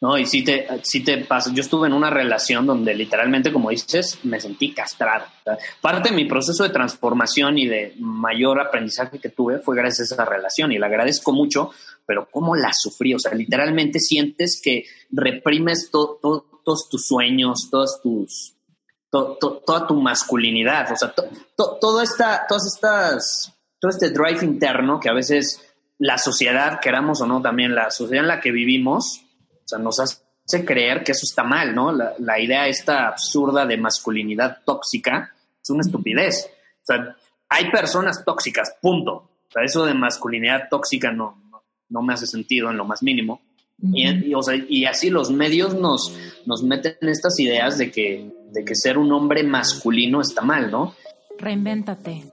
¿no? Y sí te, sí te pasa. Yo estuve en una relación donde literalmente, como dices, me sentí castrado. Parte de mi proceso de transformación y de mayor aprendizaje que tuve fue gracias a esa relación y la agradezco mucho, pero cómo la sufrí. O sea, literalmente sientes que reprimes todos tus sueños, todos tus, toda tu masculinidad. O sea, toda esta, todas estas, todo este drive interno que a veces la sociedad, queramos o no, también la sociedad en la que vivimos, o sea, nos hace creer que eso está mal, ¿no? La, idea esta absurda de masculinidad tóxica es una estupidez. O sea, hay personas tóxicas, punto. O sea, eso de masculinidad tóxica no, no, me hace sentido en lo más mínimo. y, o sea, y, así los medios nos, nos meten estas ideas de que, de que ser un hombre masculino está mal, ¿no? Reinvéntate.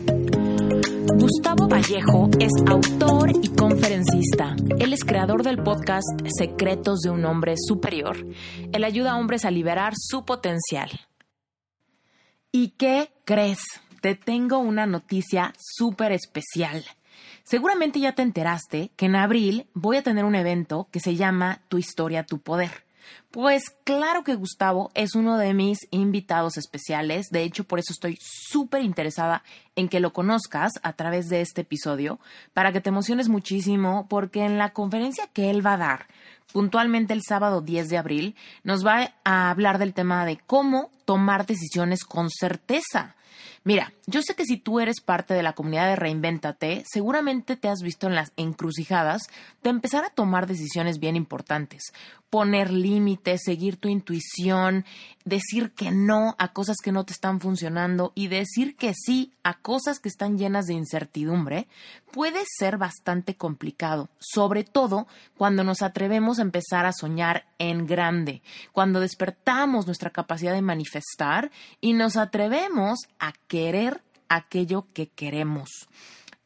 Gustavo Vallejo es autor y conferencista. Él es creador del podcast Secretos de un Hombre Superior. Él ayuda a hombres a liberar su potencial. ¿Y qué crees? Te tengo una noticia súper especial. Seguramente ya te enteraste que en abril voy a tener un evento que se llama Tu historia, tu poder. Pues claro que Gustavo es uno de mis invitados especiales. De hecho, por eso estoy súper interesada en que lo conozcas a través de este episodio, para que te emociones muchísimo, porque en la conferencia que él va a dar, puntualmente el sábado 10 de abril, nos va a hablar del tema de cómo tomar decisiones con certeza. Mira, yo sé que si tú eres parte de la comunidad de Reinvéntate, seguramente te has visto en las encrucijadas de empezar a tomar decisiones bien importantes, poner límites, seguir tu intuición, decir que no a cosas que no te están funcionando y decir que sí a cosas que están llenas de incertidumbre, puede ser bastante complicado, sobre todo cuando nos atrevemos a empezar a soñar en grande, cuando despertamos nuestra capacidad de manifestar y nos atrevemos a querer aquello que queremos.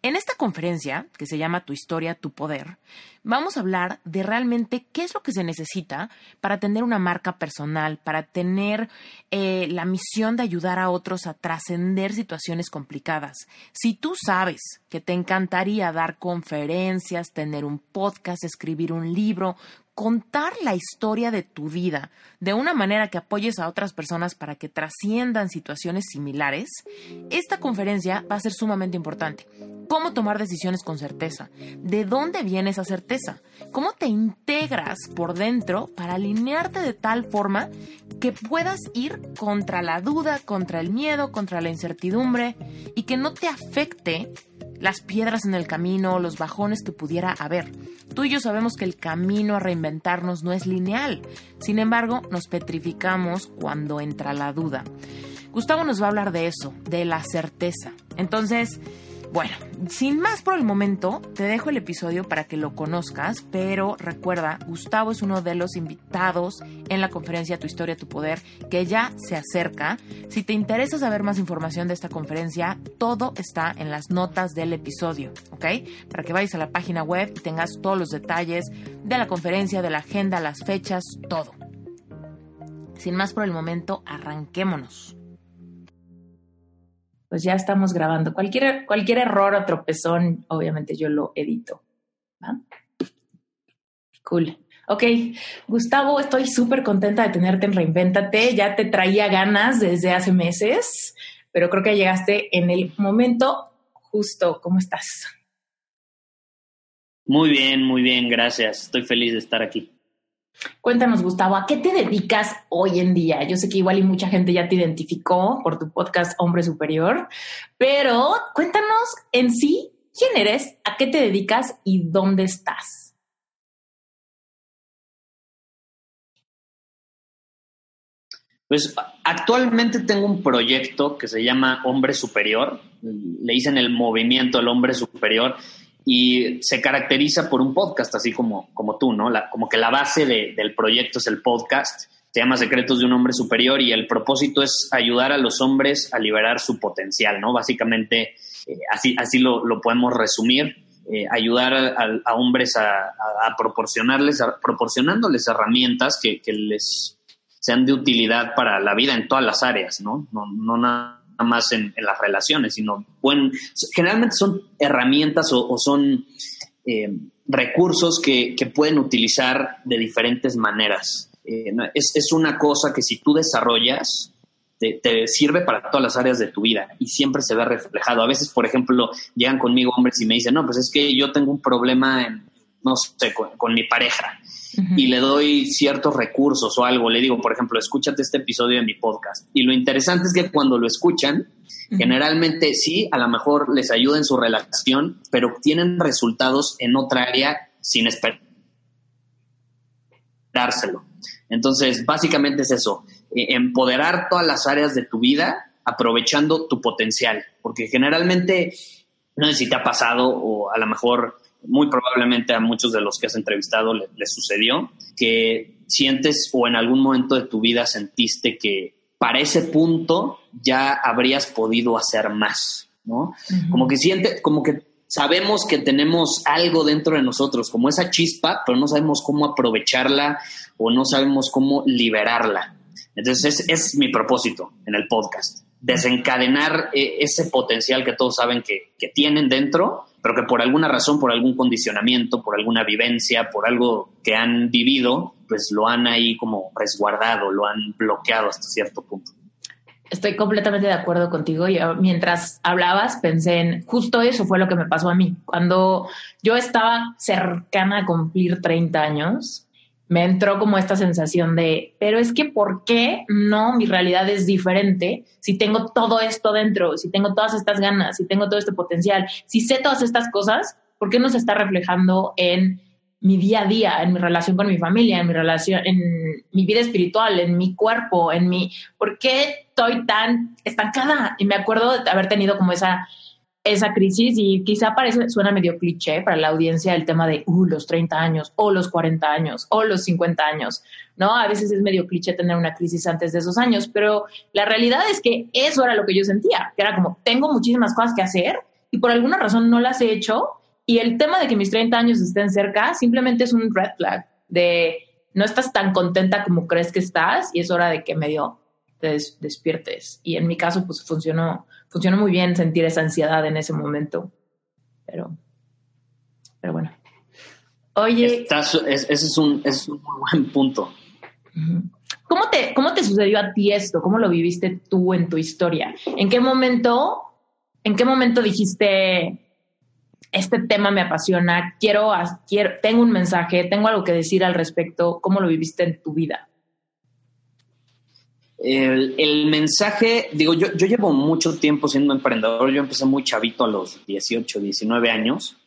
En esta conferencia, que se llama Tu historia, tu poder, vamos a hablar de realmente qué es lo que se necesita para tener una marca personal, para tener eh, la misión de ayudar a otros a trascender situaciones complicadas. Si tú sabes que te encantaría dar conferencias, tener un podcast, escribir un libro, contar la historia de tu vida de una manera que apoyes a otras personas para que trasciendan situaciones similares, esta conferencia va a ser sumamente importante. ¿Cómo tomar decisiones con certeza? ¿De dónde viene esa certeza? ¿Cómo te integras por dentro para alinearte de tal forma que puedas ir contra la duda, contra el miedo, contra la incertidumbre y que no te afecte las piedras en el camino, los bajones que pudiera haber. Tú y yo sabemos que el camino a reinventarnos no es lineal. Sin embargo, nos petrificamos cuando entra la duda. Gustavo nos va a hablar de eso, de la certeza. Entonces, bueno, sin más por el momento, te dejo el episodio para que lo conozcas, pero recuerda, Gustavo es uno de los invitados en la conferencia Tu historia, tu poder, que ya se acerca. Si te interesa saber más información de esta conferencia, todo está en las notas del episodio, ¿ok? Para que vayas a la página web y tengas todos los detalles de la conferencia, de la agenda, las fechas, todo. Sin más por el momento, arranquémonos pues ya estamos grabando. Cualquier, cualquier error o tropezón, obviamente yo lo edito. Cool. Ok, Gustavo, estoy súper contenta de tenerte en Reinvéntate. Ya te traía ganas desde hace meses, pero creo que llegaste en el momento justo. ¿Cómo estás? Muy bien, muy bien, gracias. Estoy feliz de estar aquí. Cuéntanos, Gustavo, ¿a qué te dedicas hoy en día? Yo sé que igual y mucha gente ya te identificó por tu podcast Hombre Superior, pero cuéntanos en sí quién eres, a qué te dedicas y dónde estás. Pues actualmente tengo un proyecto que se llama Hombre Superior, le dicen el movimiento El Hombre Superior y se caracteriza por un podcast, así como, como tú, ¿no? La, como que la base del proyecto es el podcast, se llama Secretos de un Hombre Superior y el propósito es ayudar a los hombres a liberar su potencial, ¿no? Básicamente, eh, así, así lo, podemos resumir. Eh, ayudar a, hombres a, proporcionarles, proporcionándoles herramientas que, que les sean de utilidad para la vida en todas las áreas, ¿no? No, nada más en, las relaciones, sino pueden, generalmente son herramientas o, son eh, recursos que, pueden utilizar de diferentes maneras. Eh, es, una cosa que si tú desarrollas, te, te, sirve para todas las áreas de tu vida y siempre se ve reflejado. A veces, por ejemplo, llegan conmigo hombres y me dicen, no, pues es que yo tengo un problema en, no sé, con, mi pareja y le doy ciertos recursos o algo, le digo, por ejemplo, escúchate este episodio de mi podcast. Y lo interesante es que cuando lo escuchan, generalmente sí, a lo mejor les ayuda en su relación, pero obtienen resultados en otra área sin esperárselo. Entonces, básicamente es eso, e, empoderar todas las áreas de tu vida aprovechando tu potencial, porque generalmente, no sé si te ha pasado o a lo mejor muy probablemente a muchos de los que has entrevistado les sucedió, que sientes o en algún momento de tu vida sentiste que para ese punto ya habrías podido hacer más, ¿no? Como que siente, como que sabemos que tenemos algo dentro de nosotros, como esa chispa, pero no sabemos cómo aprovecharla o no sabemos cómo liberarla. Entonces, es, es mi propósito en el podcast, desencadenar eh, ese potencial que todos saben que, que tienen dentro pero que por alguna razón, por algún condicionamiento, por alguna vivencia, por algo que han vivido, pues lo han ahí como resguardado, lo han bloqueado hasta cierto punto. Estoy completamente de acuerdo contigo. y mientras hablabas pensé en justo eso fue lo que me pasó a mí. Cuando yo estaba cercana a cumplir 30 años, me entró como esta sensación de, pero es que ¿por qué no mi realidad es diferente si tengo todo esto dentro, si tengo todas estas ganas, si tengo todo este potencial, si sé todas estas cosas, ¿por qué no se está reflejando en mi día a día, en mi relación con mi familia, en mi relación, en mi vida espiritual, en mi cuerpo, en mi, ¿por qué estoy tan estancada? Y me acuerdo de haber tenido como esa esa crisis y quizá parece, suena medio cliché para la audiencia el tema de uh, los 30 años o los 40 años o los 50 años, ¿no? A veces es medio cliché tener una crisis antes de esos años, pero la realidad es que eso era lo que yo sentía, que era como, tengo muchísimas cosas que hacer y por alguna razón no las he hecho y el tema de que mis 30 años estén cerca simplemente es un red flag de no estás tan contenta como crees que estás y es hora de que medio te despiertes. Y en mi caso, pues funcionó funciona muy bien sentir esa ansiedad en ese momento. Pero, pero bueno. Oye. ese, es un, es un muy buen punto. ¿Cómo te, ¿Cómo te sucedió a ti esto? ¿Cómo lo viviste tú en tu historia? ¿En qué momento, en qué momento dijiste, este tema me apasiona, quiero, quiero, tengo un mensaje, tengo algo que decir al respecto? ¿Cómo lo viviste en tu vida? El, mensaje, digo, yo, yo llevo mucho tiempo siendo emprendedor, yo empecé muy chavito a los 18, 19 años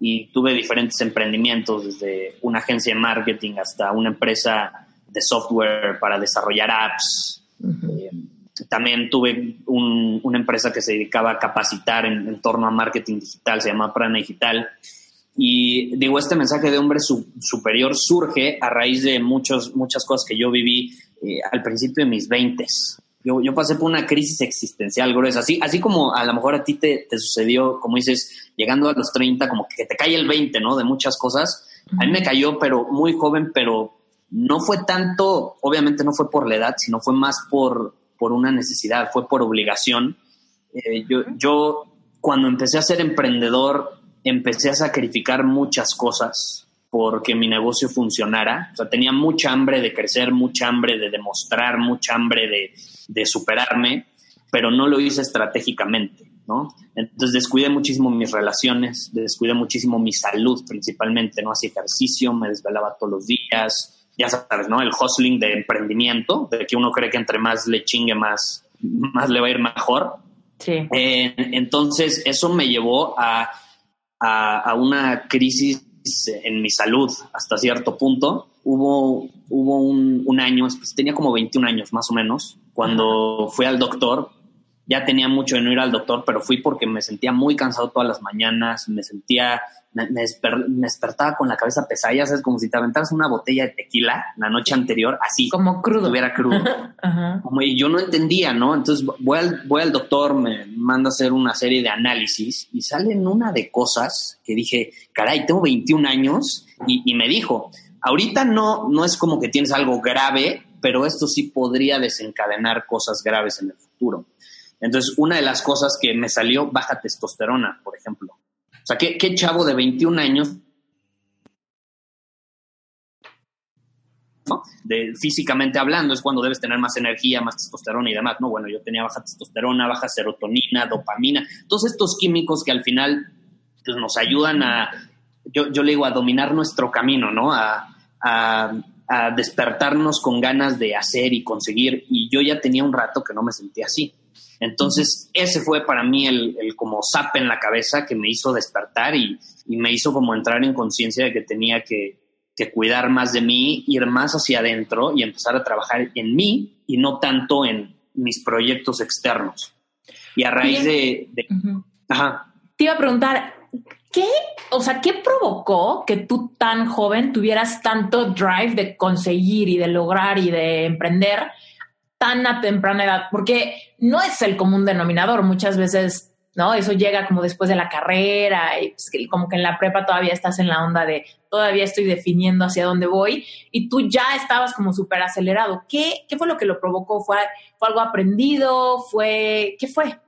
y tuve diferentes emprendimientos, desde una agencia de marketing hasta una empresa de software para desarrollar apps. Eh, también tuve una empresa que se dedicaba a capacitar en, torno a marketing digital, se llama Prana Digital. Y digo, este mensaje de hombre superior surge a raíz de muchos, muchas cosas que yo viví eh, al principio de mis veintes. Yo, yo, pasé por una crisis existencial gruesa, así, así como a lo mejor a ti te, te, sucedió, como dices, llegando a los 30, como que te cae el 20, ¿no? De muchas cosas. A mí me cayó, pero muy joven, pero no fue tanto, obviamente no fue por la edad, sino fue más por, por una necesidad, fue por obligación. Eh, yo, yo, cuando empecé a ser emprendedor, empecé a sacrificar muchas cosas porque mi negocio funcionara. O sea, tenía mucha hambre de crecer, mucha hambre de demostrar, mucha hambre de, superarme, pero no lo hice estratégicamente, ¿no? Entonces descuidé muchísimo mis relaciones, descuidé muchísimo mi salud principalmente, ¿no? Hacía ejercicio, me desvelaba todos los días, ya sabes, ¿no? El hustling de emprendimiento, de que uno cree que entre más le chingue, más, más le va a ir mejor. Sí. Eh, entonces, eso me llevó a a, una crisis en mi salud hasta cierto punto hubo, hubo un, un año, pues, tenía como 21 años más o menos, cuando fui al doctor. Ya tenía mucho de no ir al doctor, pero fui porque me sentía muy cansado todas las mañanas, me sentía, me, me desper- me despertaba con la cabeza pesada, ya sabes, como si te aventaras una botella de tequila la noche anterior, así, Como crudo. estuviera crudo. Ajá. como y yo no entendía, ¿no? Entonces voy al, voy al doctor, me manda a hacer una serie de análisis y salen una de cosas que dije, caray, tengo 21 años y, y me dijo, ahorita no, no es como que tienes algo grave, pero esto sí podría desencadenar cosas graves en el futuro. Entonces, una de las cosas que me salió, baja testosterona, por ejemplo. O sea, ¿qué, chavo de 21 años ¿no? De físicamente hablando, es cuando debes tener más energía, más testosterona y demás, ¿no? Bueno, yo tenía baja testosterona, baja serotonina, dopamina, todos estos químicos que al final pues, nos ayudan a, yo, yo le digo, a dominar nuestro camino, ¿no? A, a despertarnos con ganas de hacer y conseguir, y yo ya tenía un rato que no me sentía así. Entonces, ese fue para mí el, el como zap en la cabeza que me hizo despertar y, y me hizo como entrar en conciencia de que tenía que, que cuidar más de mí, ir más hacia adentro y empezar a trabajar en mí y no tanto en mis proyectos externos. Y a raíz de... de- Ujú. ajá, Te iba a preguntar, ¿qué, o sea, qué provocó que tú tan joven tuvieras tanto drive de conseguir y de lograr y de emprender tan a temprana edad? Porque no es el común denominador. Muchas veces, ¿no? Eso llega como después de la carrera y pues, como que en la prepa todavía estás en la onda de todavía estoy definiendo hacia dónde voy y tú ya estabas como súper acelerado. ¿Qué, ¿Qué fue lo que lo provocó? ¿Fue, ¿Fue algo aprendido? ¿Fue, qué fue?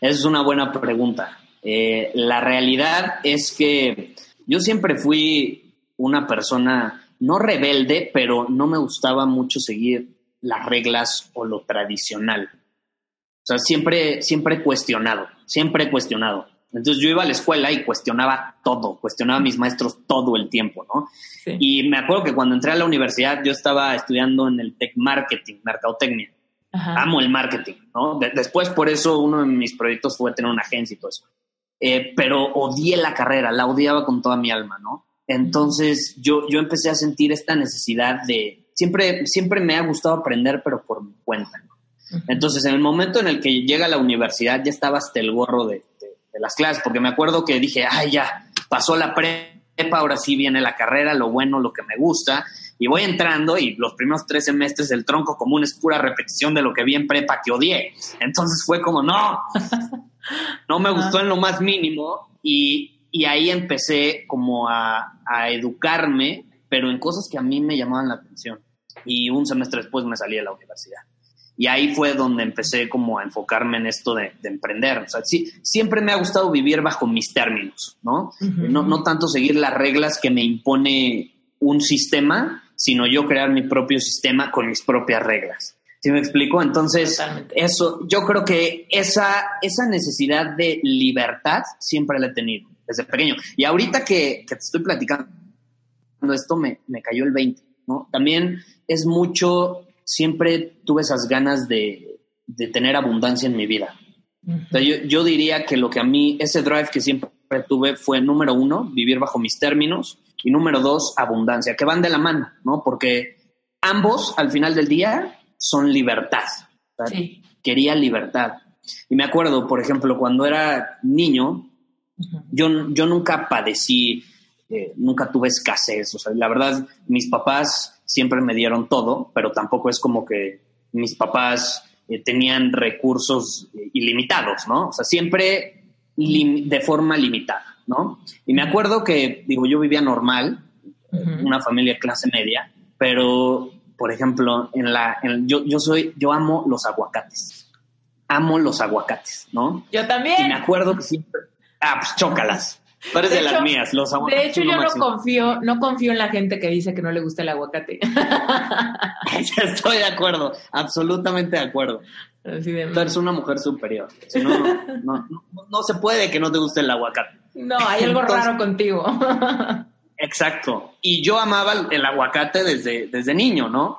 esa es una buena pregunta. Eh, la realidad es que yo siempre fui una persona no rebelde, pero no me gustaba mucho seguir las reglas o lo tradicional. O sea, siempre, siempre cuestionado, siempre cuestionado. Entonces yo iba a la escuela y cuestionaba todo, cuestionaba a mis maestros todo el tiempo, ¿no? Sí. Y me acuerdo que cuando entré a la universidad yo estaba estudiando en el Tech Marketing, Mercadotecnia. Ajá. Amo el marketing, ¿no? De- después por eso uno de mis proyectos fue tener una agencia y todo eso. Eh, pero odié la carrera, la odiaba con toda mi alma, ¿no? Entonces yo, yo empecé a sentir esta necesidad de... Siempre, siempre me ha gustado aprender, pero por mi cuenta. Entonces, en el momento en el que llega a la universidad, ya estaba hasta el gorro de, de- de las clases, porque me acuerdo que dije, ay, ya, pasó la prepa, ahora sí viene la carrera, lo bueno, lo que me gusta, y voy entrando y los primeros tres semestres el tronco común es pura repetición de lo que vi en prepa que odié. Entonces fue como, no, no me gustó en lo más mínimo y, y ahí empecé como a, a educarme, pero en cosas que a mí me llamaban la atención. Y un semestre después me salí de la universidad. Y ahí fue donde empecé como a enfocarme en esto de, de emprender. O sea, sí, siempre me ha gustado vivir bajo mis términos, ¿no? No, no tanto seguir las reglas que me impone un sistema, sino yo crear mi propio sistema con mis propias reglas. ¿Sí me explico? Entonces, Totalmente. eso, yo creo que esa, esa necesidad de libertad siempre la he tenido desde pequeño. Y ahorita que, que te estoy platicando esto, me, me cayó el 20, ¿no? También es mucho, siempre tuve esas ganas de, de tener abundancia en mi vida. Ujú. O sea, yo, yo diría que lo que a mí, ese drive que siempre tuve fue, número uno, vivir bajo mis términos, y número dos, abundancia, que van de la mano, ¿no? Porque ambos, al final del día, son libertad. Sí. Quería libertad. Y me acuerdo, por ejemplo, cuando era niño, Ujú. yo, yo nunca padecí, eh, nunca tuve escasez. O sea, la verdad, mis papás siempre me dieron todo, pero tampoco es como que mis papás eh, tenían recursos eh, ilimitados, ¿no? O sea, siempre de forma limitada, ¿no? Y me acuerdo que, digo, yo vivía normal, una familia clase media, pero, por ejemplo, en la, en- yo, yo soy, yo amo los aguacates. Amo los aguacates, ¿no? Yo Y me también. acuerdo que siempre. Ah, pues chócalas. Tú eres de, De las hecho- mías, los aguacates. De hecho, yo no confío, no confío en la gente que dice que no le gusta el aguacate. Estoy de acuerdo, absolutamente de acuerdo. Así de- Tú eres una mujer superior. Si no, no, no, no- no se puede que no te guste el aguacate. No, hay algo Entonces- raro contigo. Exacto. Y yo amaba el- el aguacate desde, desde niño, ¿no?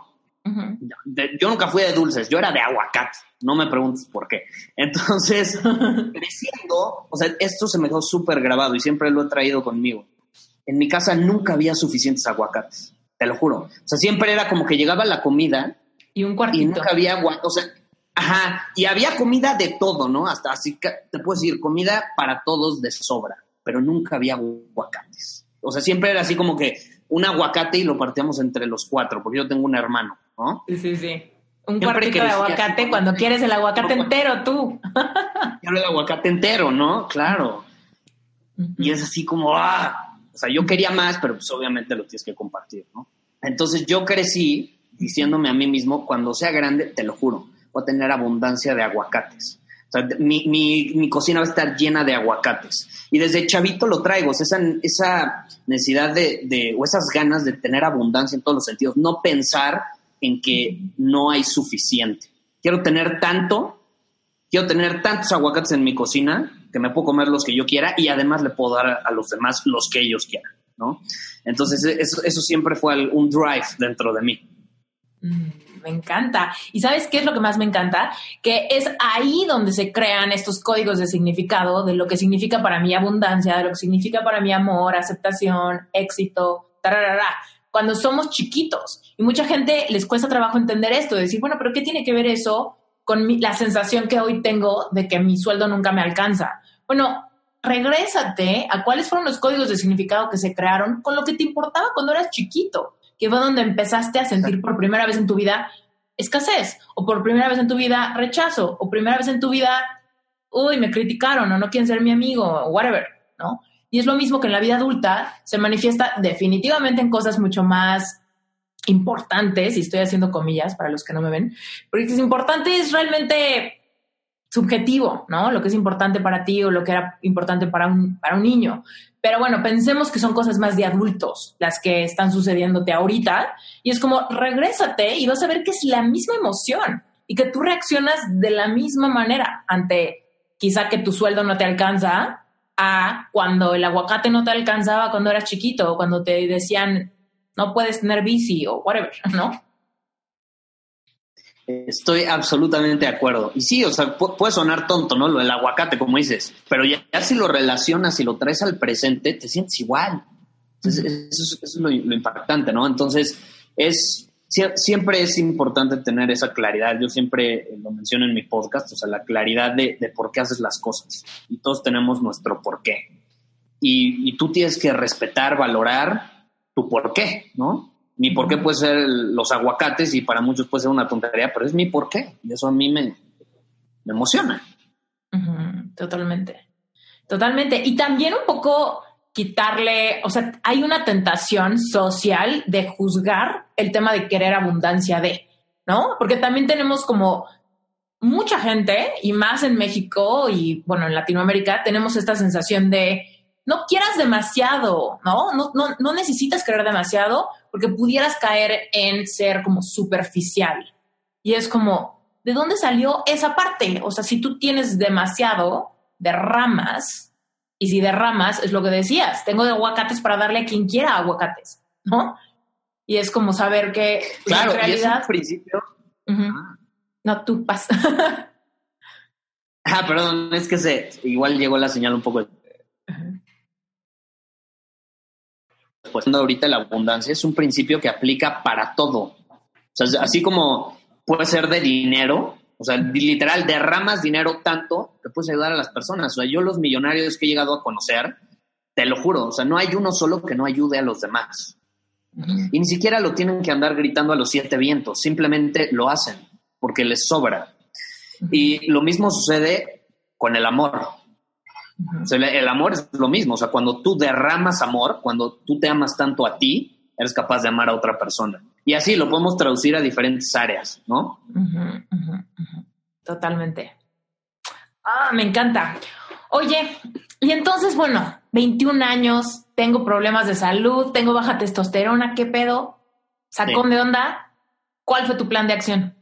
Ujú. De- yo nunca fui de dulces, yo era de aguacate. No me preguntes por qué. Entonces, creciendo, o sea, esto se me quedó súper grabado y siempre lo he traído conmigo. En mi casa nunca había suficientes aguacates. te lo juro. O sea, siempre era como que llegaba la comida y un cuartito. Y nunca había agua, o sea, ajá, y había comida de todo, ¿no? Hasta así que te puedo decir, comida para todos de sobra, pero nunca había aguacates. O sea, siempre era así como que un aguacate y lo partíamos entre los cuatro, porque yo tengo un hermano, ¿no? Sí, sí, sí. Un cuartito de aguacate cuando quieres el aguacate entero, tú. Quiero el aguacate entero, ¿no? Claro. Y es así como, ah, o sea, yo quería más, pero pues obviamente lo tienes que compartir, ¿no? Entonces yo crecí diciéndome a mí mismo, cuando sea grande, te lo juro, voy a tener abundancia de aguacates. Mi, mi, cocina va a estar llena de aguacates. Y desde chavito lo traigo, esa, esa necesidad de, de, o esas ganas de tener abundancia en todos los sentidos, no pensar en que no hay suficiente. Quiero tener tanto, quiero tener tantos aguacates en mi cocina que me puedo comer los que yo quiera y además le puedo dar a los demás los que ellos quieran, ¿no? Entonces, eso, eso siempre fue un drive dentro de mí. Mm, me encanta. ¿Y sabes qué es lo que más me encanta? Que es ahí donde se crean estos códigos de significado de lo que significa para mí abundancia, de lo que significa para mí amor, aceptación, éxito, tararara cuando somos chiquitos. Y mucha gente les cuesta trabajo entender esto, decir, bueno, pero ¿qué tiene que ver eso con la sensación que hoy tengo de que mi sueldo nunca me alcanza? Bueno, regrésate a cuáles fueron los códigos de significado que se crearon con lo que te importaba cuando eras chiquito, que fue donde empezaste a sentir por primera vez en tu vida escasez, o por primera vez en tu vida rechazo, o primera vez en tu vida, uy, me criticaron, o no quieren ser mi amigo, o whatever, ¿no? Y es lo mismo que en la vida adulta se manifiesta definitivamente en cosas mucho más importantes, y estoy haciendo comillas para los que no me ven, porque es importante es realmente subjetivo, ¿no? Lo que es importante para ti o lo que era importante para un, para un niño. Pero bueno, pensemos que son cosas más de adultos las que están sucediéndote ahorita y es como regrésate y vas a ver que es la misma emoción y que tú reaccionas de la misma manera ante quizá que tu sueldo no te alcanza a cuando el aguacate no te alcanzaba cuando eras chiquito cuando te decían no puedes tener bici o whatever, ¿no? Estoy absolutamente de acuerdo. Y sí, o sea, puede sonar tonto, ¿no? Lo del aguacate, como dices, pero ya, si lo relacionas y lo traes al presente, te sientes igual. Entonces, eso, es, lo, lo, impactante, ¿no? Entonces, es siempre es importante tener esa claridad. Yo siempre eh, lo menciono en mi podcast, o sea, la claridad de, por qué haces las cosas. Y todos tenemos nuestro por qué. Y, tú tienes que respetar, valorar tu por qué, ¿no? Mi por qué puede ser los aguacates y para muchos puede ser una tontería, pero es mi por qué. Y eso a mí me, me emociona. Totalmente. Totalmente. Y también un poco quitarle, o sea, hay una tentación social de juzgar el tema de querer abundancia de, ¿no? Porque también tenemos como mucha gente, y más en México y bueno, en Latinoamérica, tenemos esta sensación de no quieras demasiado, ¿no? No, no, no necesitas querer demasiado porque pudieras caer en ser como superficial. Y es como, ¿de dónde salió esa parte? O sea, si tú tienes demasiado de ramas, y si derramas, es lo que decías, tengo de aguacates para darle a quien quiera aguacates, ¿no? Y es como saber que claro, en realidad... Y principio... No, tú pasa. ah, perdón, es que se, igual llegó la señal un poco... Pues ahorita la abundancia es un principio que aplica para todo. O sea, así como puede ser de dinero, o sea, literal, derramas dinero tanto que puedes ayudar a las personas. O sea, yo los millonarios que he llegado a conocer, te lo juro, o sea, no hay uno solo que no ayude a los demás. Y ni siquiera lo tienen que andar gritando a los siete vientos, simplemente lo hacen porque les sobra. Y lo mismo sucede con el amor. O sea, el amor es lo mismo, o sea, cuando tú derramas amor, cuando tú te amas tanto a ti, eres capaz de amar a otra persona. Y así lo podemos traducir a diferentes áreas, ¿no? Totalmente. Ah, me encanta. Oye, y entonces, bueno, 21 años, tengo problemas de salud, tengo baja testosterona, ¿qué pedo? ¿Sacón de onda? ¿Cuál fue tu plan de acción?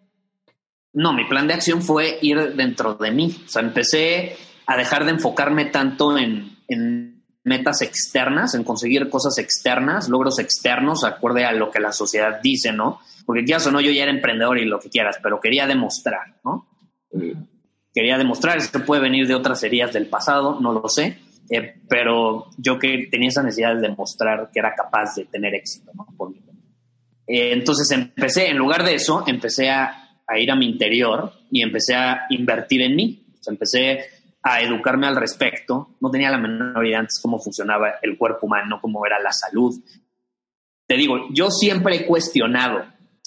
No, mi plan de acción fue ir dentro de mí. O sea, empecé a dejar de enfocarme tanto en, en metas externas, en conseguir cosas externas, logros externos, acorde a lo que la sociedad dice, ¿no? Porque quieras o no, yo ya era emprendedor y lo que quieras, pero quería demostrar, ¿no? Quería demostrar, eso puede venir de otras heridas del pasado, no lo sé, eh, pero yo que tenía esa necesidad de demostrar que era capaz de tener éxito, ¿no? Eh, entonces empecé, en lugar de eso, empecé a, a, ir a mi interior y empecé a invertir en mí. O sea, empecé a educarme al respecto. No tenía la menor idea antes cómo funcionaba el cuerpo humano, cómo era la salud. Te digo, yo siempre he cuestionado.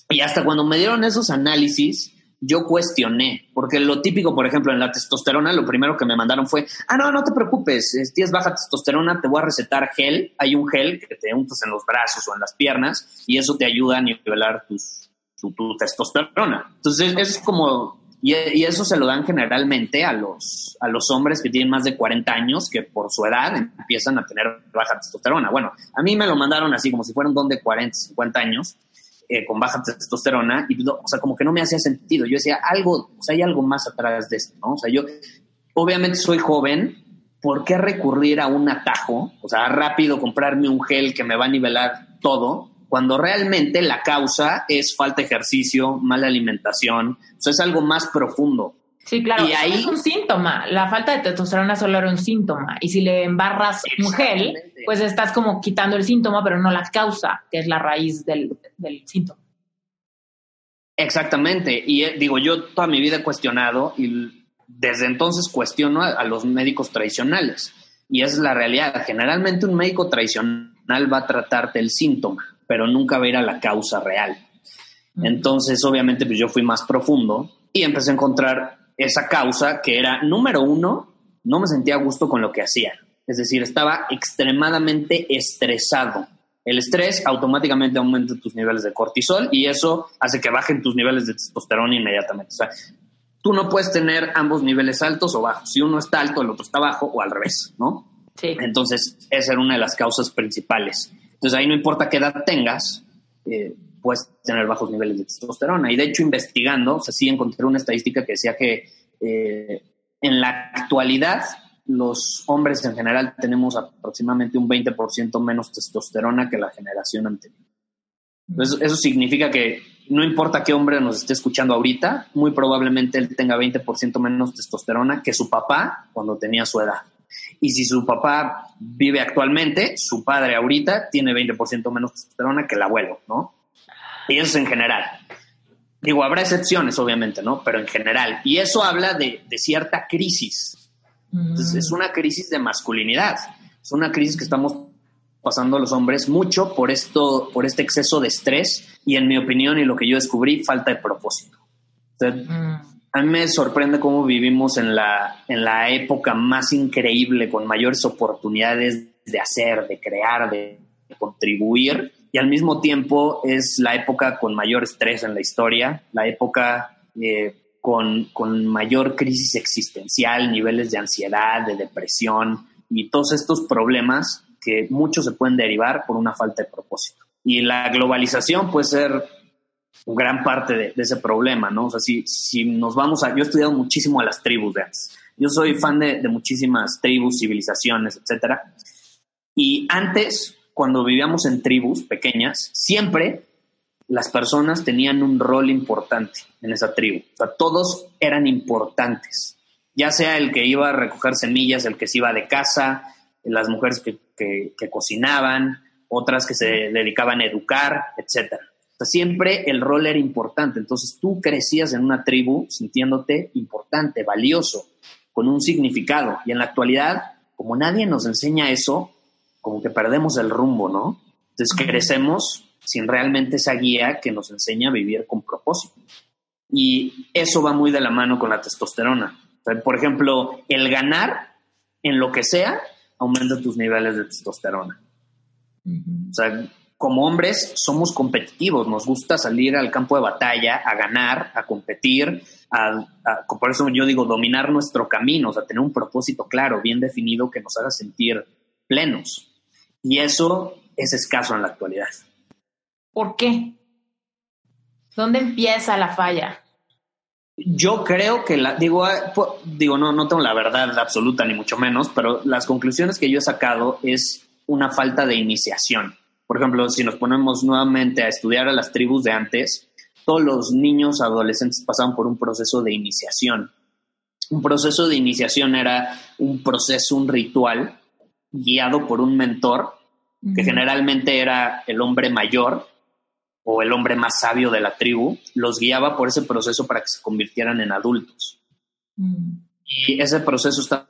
Y hasta cuando me dieron esos análisis, yo cuestioné, porque lo típico, por ejemplo, en la testosterona, lo primero que me mandaron fue, ah, no, no te preocupes, tienes baja testosterona, te voy a recetar gel, hay un gel que te untas en los brazos o en las piernas y eso te ayuda a nivelar tus, tu, testosterona. Entonces, es como, y, eso se lo dan generalmente a los, a los hombres que tienen más de 40 años, que por su edad empiezan a tener baja testosterona. Bueno, a mí me lo mandaron así, como si fuera un don de 40, 50 años, eh, con baja testosterona y, o sea, como que no me hacía sentido. Yo decía, algo, o sea, hay algo más atrás de esto, ¿no? O sea, yo obviamente soy joven, ¿por qué recurrir a un atajo? O sea, rápido comprarme un gel que me va a nivelar todo, cuando realmente la causa es falta de ejercicio, mala alimentación, o sea, es algo más profundo. Sí, claro, y ahí, es un síntoma. La falta de testosterona solo era un síntoma. Y si le embarras un gel, pues estás como quitando el síntoma, pero no la causa, que es la raíz del, del síntoma. Exactamente. Y eh, digo, yo toda mi vida he cuestionado y desde entonces cuestiono a, los médicos tradicionales. Y esa es la realidad. Generalmente un médico tradicional va a tratarte el síntoma, pero nunca va a ir a la causa real. Entonces, obviamente, pues yo fui más profundo y empecé a encontrar esa causa que era, número uno, no me sentía a gusto con lo que hacía. Es decir, estaba extremadamente estresado. El estrés automáticamente aumenta tus niveles de cortisol y eso hace que bajen tus niveles de testosterona inmediatamente. O sea, tú no puedes tener ambos niveles altos o bajos. Si uno está alto, el otro está bajo o al revés, ¿no? Sí. Entonces, esa era una de las causas principales. Entonces, ahí no importa qué edad tengas, eh, puedes tener bajos niveles de testosterona. Y de hecho, investigando, o sea, sí encontré una estadística que decía que eh, en la actualidad los hombres en general tenemos aproximadamente un 20% menos testosterona que la generación anterior. Entonces, eso significa que no importa qué hombre nos esté escuchando ahorita, muy probablemente él tenga 20% menos testosterona que su papá cuando tenía su edad. Y si su papá vive actualmente, su padre ahorita tiene 20% menos testosterona que el abuelo, ¿no? Y eso es en general. Digo, habrá excepciones, obviamente, ¿no? Pero en general. Y eso habla de, cierta crisis. Entonces, es una crisis de masculinidad. Es una crisis que estamos pasando los hombres mucho por esto, por este exceso de estrés y en mi opinión y lo que yo descubrí, falta de propósito. A mí me sorprende cómo vivimos en la, en la época más increíble, con mayores oportunidades de hacer, de crear, de contribuir y al mismo tiempo es la época con mayor estrés en la historia, la época eh, con, con, mayor crisis existencial, niveles de ansiedad, de depresión y todos estos problemas que muchos se pueden derivar por una falta de propósito. Y la globalización puede ser gran parte de, ese problema, ¿no? O sea, si, si, nos vamos a... Yo he estudiado muchísimo a las tribus de antes. Yo soy fan de, muchísimas tribus, civilizaciones, etcétera. Y antes cuando vivíamos en tribus pequeñas, siempre las personas tenían un rol importante en esa tribu. O sea, todos eran importantes. Ya sea el que iba a recoger semillas, el que se iba de casa, las mujeres que, cocinaban, otras que se dedicaban a educar, etc. O sea, siempre el rol era importante. Entonces tú crecías en una tribu sintiéndote importante, valioso, con un significado. Y en la actualidad, como nadie nos enseña eso, como que perdemos el rumbo, ¿no? Entonces crecemos sin realmente esa guía que nos enseña a vivir con propósito. Y eso va muy de la mano con la testosterona. por ejemplo, el ganar en lo que sea aumenta tus niveles de testosterona. O sea, como hombres somos competitivos, nos gusta salir al campo de batalla a ganar, a competir, por eso yo digo dominar nuestro camino, o sea, tener un propósito claro, bien definido que nos haga sentir plenos. Y eso es escaso en la actualidad. ¿Por qué? ¿Dónde empieza la falla? Yo creo que la, digo, ah, digo, no, no tengo la verdad absoluta ni mucho menos, pero las conclusiones que yo he sacado es una falta de iniciación. Por ejemplo, si nos ponemos nuevamente a estudiar a las tribus de antes, todos los niños adolescentes pasaban por un proceso de iniciación. Un proceso de iniciación era un proceso, un ritual guiado por un mentor, que generalmente era el hombre mayor, o el hombre más sabio de la tribu, los guiaba por ese proceso para que se convirtieran en adultos. Y ese proceso está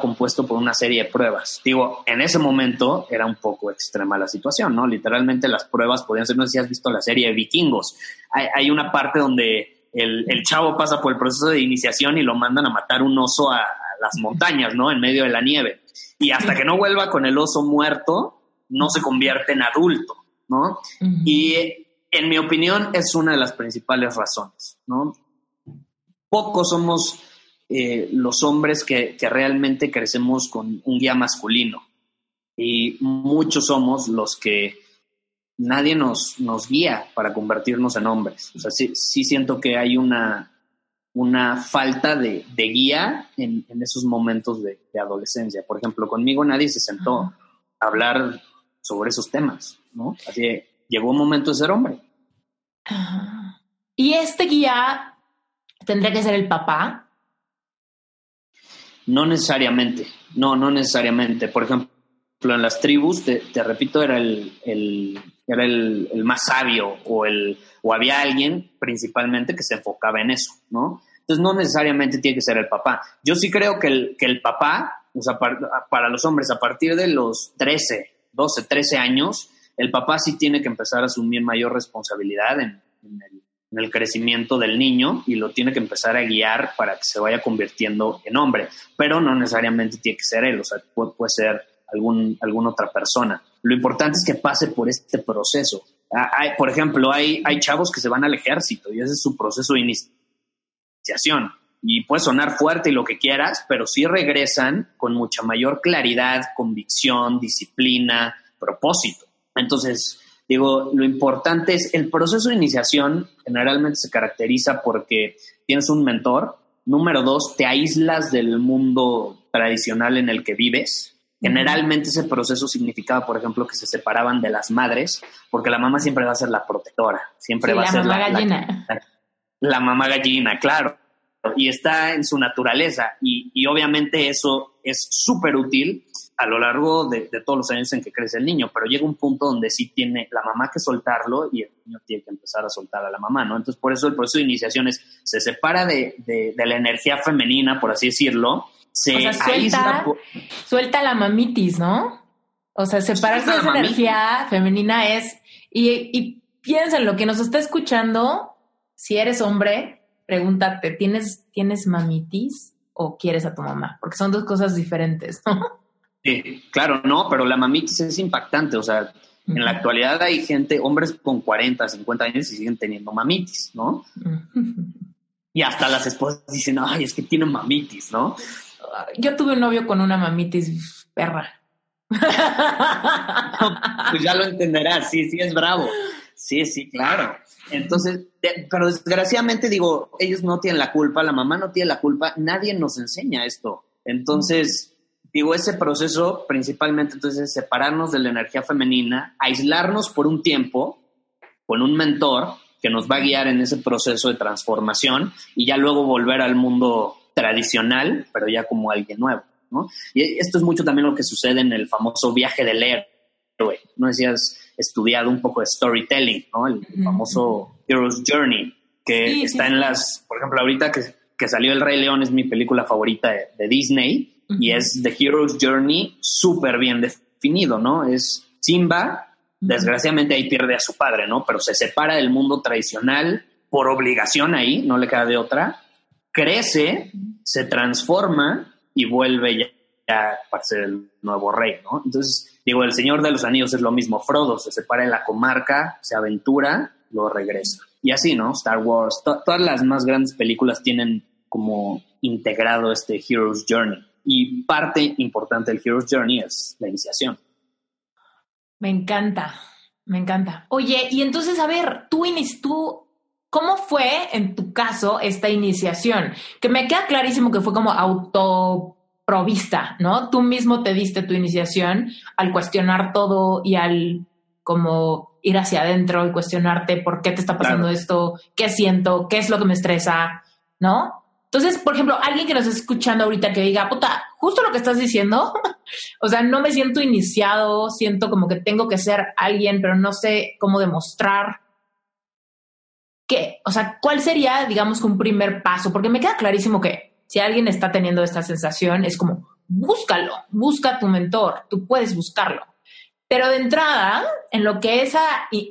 compuesto por una serie de pruebas. Digo, en ese momento era un poco extrema la situación, ¿no? Literalmente las pruebas podían ser, no sé si has visto la serie de vikingos. Hay, una parte donde el, chavo pasa por el proceso de iniciación y lo mandan a matar un oso a, las montañas, ¿no? En medio de la nieve. Y hasta que no vuelva con el oso muerto, no se convierte en adulto, ¿no? Y en mi opinión es una de las principales razones, ¿no? Pocos somos eh, los hombres que, realmente crecemos con un guía masculino. Y muchos somos los que nadie nos, nos guía para convertirnos en hombres. O sea, sí, siento que hay una, una falta de, guía en, esos momentos de, adolescencia. Por ejemplo, conmigo nadie se sentó a hablar sobre esos temas, ¿no? Así que llegó un momento de ser hombre. ¿Y este guía tendría que ser el papá? No necesariamente, no, no necesariamente. Por ejemplo, en las tribus, te, repito, era el, era el, más sabio o, el, o había alguien principalmente que se enfocaba en eso, ¿no? Entonces no necesariamente tiene que ser el papá. Yo sí creo que el, que el papá, o sea, para, los hombres, a partir de los 13, 12, 13 años, el papá sí tiene que empezar a asumir mayor responsabilidad en, en el en el crecimiento del niño y lo tiene que empezar a guiar para que se vaya convirtiendo en hombre, pero no necesariamente tiene que ser él, o sea, puede, ser algún, alguna otra persona. Lo importante es que pase por este proceso. Por ejemplo, hay, hay chavos que se van al ejército y ese es su proceso de iniciación. Y puede sonar fuerte y lo que quieras, pero sí regresan con mucha mayor claridad, convicción, disciplina, propósito. Entonces, Digo, lo importante es el proceso de iniciación generalmente se caracteriza porque tienes un mentor. Número dos, te aíslas del mundo tradicional en el que vives. Generalmente ese proceso significaba, por ejemplo, que se separaban de las madres, porque la mamá siempre va a ser la protectora, siempre va a ser mamá gallina. La, mamá gallina, claro. Y está en su naturaleza. Y, y obviamente eso es súper útil a lo largo de, todos los años en que crece el niño, pero llega un punto donde sí tiene la mamá que soltarlo y el niño tiene que empezar a soltar a la mamá, ¿no? Entonces, por eso el proceso de iniciación es, se separa de, la energía femenina, por así decirlo, se o suelta, suelta la mamitis, ¿no? O sea, separarse de esa energía femenina es, y, y piensa en lo que nos está escuchando, si eres hombre, pregúntate, ¿tienes, ¿tienes mamitis o quieres a tu mamá? Porque son dos cosas diferentes, ¿no? Sí, claro, no, pero la mamitis es impactante. O sea, en la actualidad hay gente, hombres con 40, 50 años y siguen teniendo mamitis, ¿no? Y hasta las esposas dicen, ay, es que tienen mamitis, ¿no? Yo tuve un novio con una mamitis perra. pues ya lo entenderás, sí, sí, es bravo. Sí, sí, claro. Entonces, pero desgraciadamente digo, ellos no tienen la culpa, la mamá no tiene la culpa, nadie nos enseña esto. Entonces, digo, ese proceso principalmente entonces es separarnos de la energía femenina, aislarnos por un tiempo con un mentor que nos va a guiar en ese proceso de transformación y ya luego volver al mundo tradicional, pero ya como alguien nuevo. ¿no? Y esto es mucho también lo que sucede en el famoso viaje del héroe. No si has estudiado un poco de storytelling, ¿no? el famoso Hero's Journey, que está en las, por ejemplo, ahorita que, que, salió El Rey León es mi película favorita de Disney y es The Hero's Journey súper bien definido, ¿no? Es Simba, desgraciadamente ahí pierde a su padre, ¿no? Pero se separa del mundo tradicional por obligación ahí, no le queda de otra, crece, se transforma y vuelve ya, para ser el nuevo rey, ¿no? Entonces, digo, el Señor de los Anillos es lo mismo, Frodo se separa en la comarca, se aventura, lo regresa. Y así, ¿no? Star Wars, todas las más grandes películas tienen como integrado este Hero's Journey. Y parte importante del Hero's Journey es la iniciación. Me encanta, me encanta. Oye, y entonces, a ver, tú, tú, ¿cómo fue en tu caso esta iniciación? Que me queda clarísimo que fue como autoprovista, ¿no? Tú mismo te diste tu iniciación al cuestionar todo y al como ir hacia adentro y cuestionarte por qué te está pasando esto, qué siento, qué es lo que me estresa, ¿no? Entonces, por ejemplo, alguien que nos está escuchando ahorita que diga, puta, justo lo que estás diciendo, o sea, no me siento iniciado, siento como que tengo que ser alguien, pero no sé cómo demostrar ¿qué? O sea, ¿cuál sería, digamos, un primer paso? Porque me queda clarísimo que si alguien está teniendo esta sensación, es como, búscalo, busca tu mentor, tú puedes buscarlo. Pero de entrada, en lo que esa,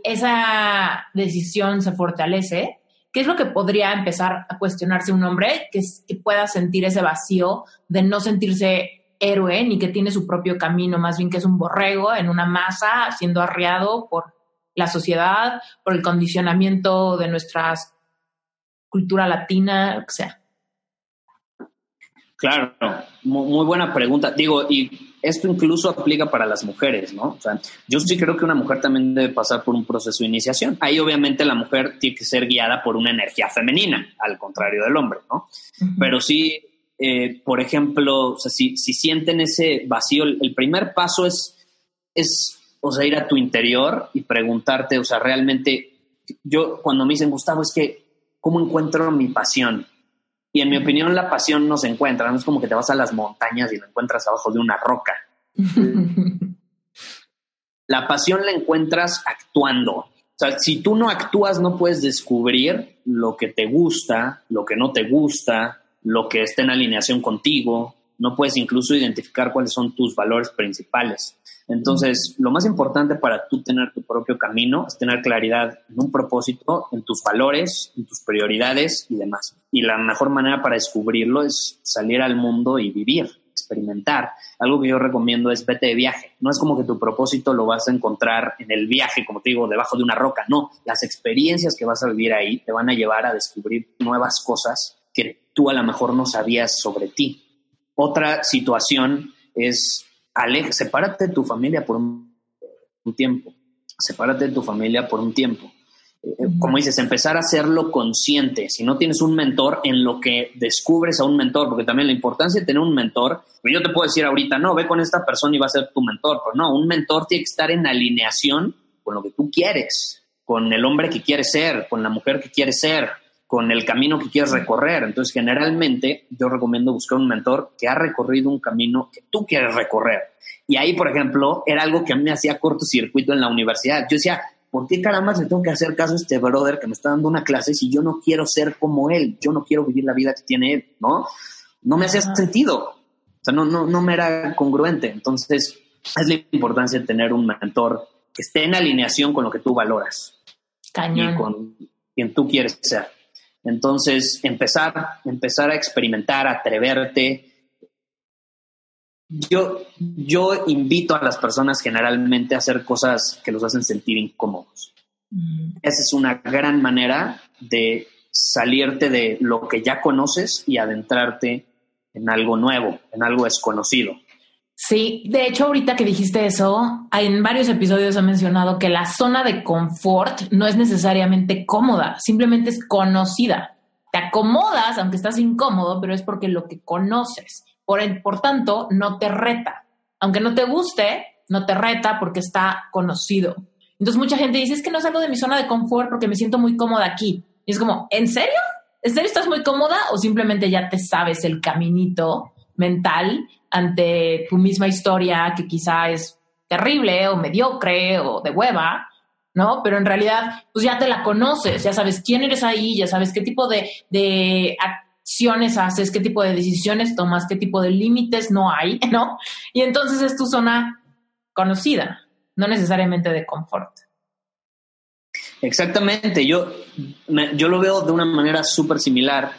esa decisión se fortalece, ¿qué es lo que podría empezar a cuestionarse un hombre que, que pueda sentir ese vacío de no sentirse héroe ni que tiene su propio camino, más bien que es un borrego en una masa siendo arriado por la sociedad, por el condicionamiento de nuestra cultura latina, o sea. Claro, muy, buena pregunta. Digo, y esto incluso aplica para las mujeres, ¿no? O sea, yo sí creo que una mujer también debe pasar por un proceso de iniciación. Ahí obviamente la mujer tiene que ser guiada por una energía femenina, al contrario del hombre, ¿no? Pero sí, eh, por ejemplo, o sea, si, si, sienten ese vacío, el, primer paso es, es, o sea, ir a tu interior y preguntarte, o sea, realmente, yo cuando me dicen, Gustavo, es que, ¿cómo encuentro mi pasión? Y en mi opinión, la pasión no se encuentra, no es como que te vas a las montañas y la encuentras abajo de una roca. la pasión la encuentras actuando. O sea, si tú no actúas, no puedes descubrir lo que te gusta, lo que no te gusta, lo que esté en alineación contigo, no puedes incluso identificar cuáles son tus valores principales. Entonces, lo más importante para tú tener tu propio camino es tener claridad en un propósito, en tus valores, en tus prioridades y demás. Y la mejor manera para descubrirlo es salir al mundo y vivir, experimentar. Algo que yo recomiendo es vete de viaje. No es como que tu propósito lo vas a encontrar en el viaje, como te digo, debajo de una roca. No, las experiencias que vas a vivir ahí te van a llevar a descubrir nuevas cosas que tú a lo mejor no sabías sobre ti. Otra situación es, ale, sepárate de tu familia por un, tiempo, sepárate de tu familia por un tiempo. Como dices, empezar a hacerlo consciente. Si no tienes un mentor, en lo que descubres a un mentor, porque también la importancia de tener un mentor, pues yo te puedo decir ahorita, no, ve con esta persona y va a ser tu mentor, pero no, un mentor tiene que estar en alineación con lo que tú quieres, con el hombre que quieres ser, con la mujer que quieres ser, con el camino que quieres recorrer. Entonces, generalmente yo recomiendo buscar un mentor que ha recorrido un camino que tú quieres recorrer. Y ahí, por ejemplo, era algo que a mí me hacía cortocircuito en la universidad. Yo decía, ¿por qué caramba le tengo que hacer caso a este brother que me está dando una clase si yo no quiero ser como él? Yo no quiero vivir la vida que tiene él, ¿no? No me hacía sentido. O sea, no, no, no me era congruente. Entonces, es la importancia de tener un mentor que esté en alineación con lo que tú valoras. Cañón. Y con quien tú quieres ser. Entonces, empezar, empezar a experimentar, atreverte. Yo, yo invito a las personas generalmente a hacer cosas que los hacen sentir incómodos. Mm. Esa es una gran manera de salirte de lo que ya conoces y adentrarte en algo nuevo, en algo desconocido. Sí, de hecho, ahorita que dijiste eso, en varios episodios he mencionado que la zona de confort no es necesariamente cómoda, simplemente es conocida. Te acomodas, aunque estás incómodo, pero es porque lo que conoces. Por, por tanto, no te reta. Aunque no te guste, no te reta porque está conocido. Entonces mucha gente dice, es que no salgo de mi zona de confort porque me siento muy cómoda aquí. Y es como, ¿en serio? ¿En serio estás muy cómoda o simplemente ya te sabes el caminito mental ante tu misma historia que quizá es terrible o mediocre o de hueva, ¿no? Pero en realidad, pues ya te la conoces, ya sabes quién eres ahí, ya sabes qué tipo de, de acciones haces, qué tipo de decisiones tomas, qué tipo de límites no hay, ¿no? Y entonces es tu zona conocida, no necesariamente de confort. Exactamente, yo, yo lo veo de una manera súper similar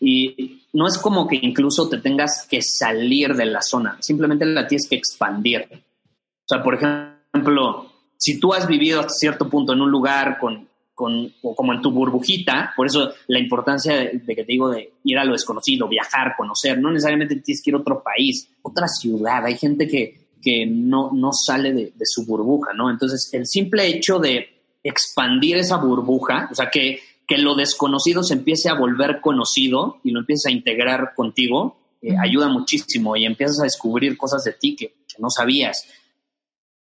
y no es como que incluso te tengas que salir de la zona, simplemente la tienes que expandir. O sea, por ejemplo, si tú has vivido hasta cierto punto en un lugar con, con o como en tu burbujita, por eso la importancia de, que te digo de ir a lo desconocido, viajar, conocer, no necesariamente tienes que ir a otro país, otra ciudad, hay gente que, que no, no sale de, de su burbuja, ¿no? Entonces, el simple hecho de expandir esa burbuja, o sea, que que lo desconocido se empiece a volver conocido y lo empieces a integrar contigo, eh, ayuda muchísimo y empiezas a descubrir cosas de ti que, no sabías.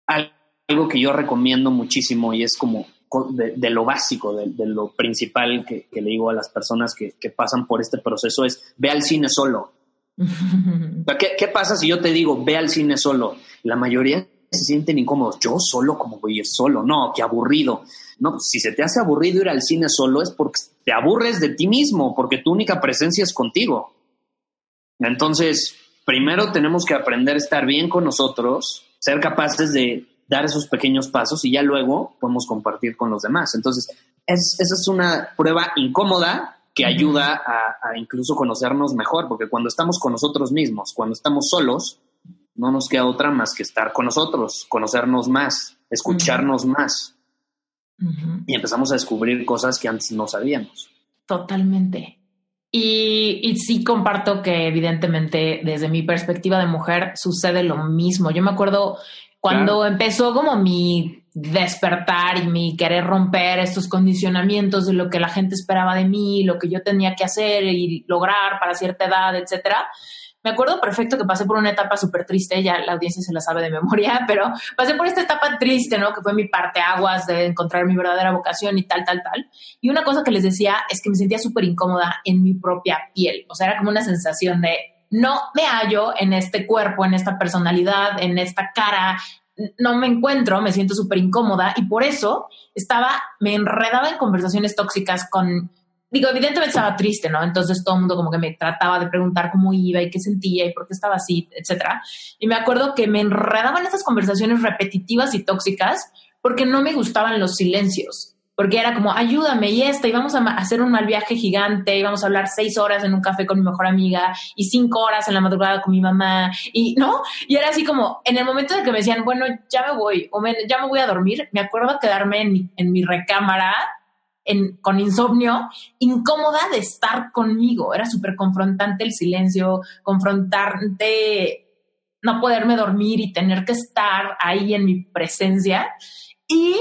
Algo que yo recomiendo muchísimo y es como de, lo básico, de, lo principal que, le digo a las personas que, pasan por este proceso es ve al cine solo. ¿qué, ¿Qué pasa si yo te digo ve al cine solo? La mayoría se sienten incómodos. Yo solo, como voy a ir solo? No, qué aburrido. No, si se te hace aburrido ir al cine solo es porque te aburres de ti mismo, porque tu única presencia es contigo. Entonces, primero tenemos que aprender a estar bien con nosotros, ser capaces de dar esos pequeños pasos y ya luego podemos compartir con los demás. Entonces, esa es una prueba incómoda que ayuda a, a, incluso conocernos mejor, porque cuando estamos con nosotros mismos, cuando estamos solos, no nos queda otra más que estar con nosotros, conocernos más, escucharnos más. Y empezamos a descubrir cosas que antes no sabíamos. Totalmente. Y, y, sí comparto que evidentemente desde mi perspectiva de mujer sucede lo mismo. Yo me acuerdo cuando empezó como mi despertar y mi querer romper estos condicionamientos de lo que la gente esperaba de mí, lo que yo tenía que hacer y lograr para cierta edad, etcétera me acuerdo perfecto que pasé por una etapa súper triste, ya la audiencia se la sabe de memoria, pero pasé por esta etapa triste, ¿no? Que fue mi parte aguas de encontrar mi verdadera vocación y tal, tal, tal. Y una cosa que les decía es que me sentía súper incómoda en mi propia piel. O sea, era como una sensación de no me hallo en este cuerpo, en esta personalidad, en esta cara, no me encuentro, me siento súper incómoda y por eso estaba, me enredaba en conversaciones tóxicas con digo, evidentemente estaba triste, ¿no? Entonces todo el mundo como que me trataba de preguntar cómo iba y qué sentía y por qué estaba así, etcétera. Y me acuerdo que me enredaban esas conversaciones repetitivas y tóxicas porque no me gustaban los silencios. Porque era como, ayúdame y esta, y vamos a hacer un mal viaje gigante, y vamos a hablar seis horas en un café con mi mejor amiga, y cinco horas en la madrugada con mi mamá, y no, y era así como, en el momento de que me decían, bueno, ya me voy, o ya me voy a dormir, me acuerdo quedarme en mi recámara con insomnio, incómoda de estar conmigo. Era súper confrontante el silencio, confrontante no poderme dormir y tener que estar ahí en mi presencia. Y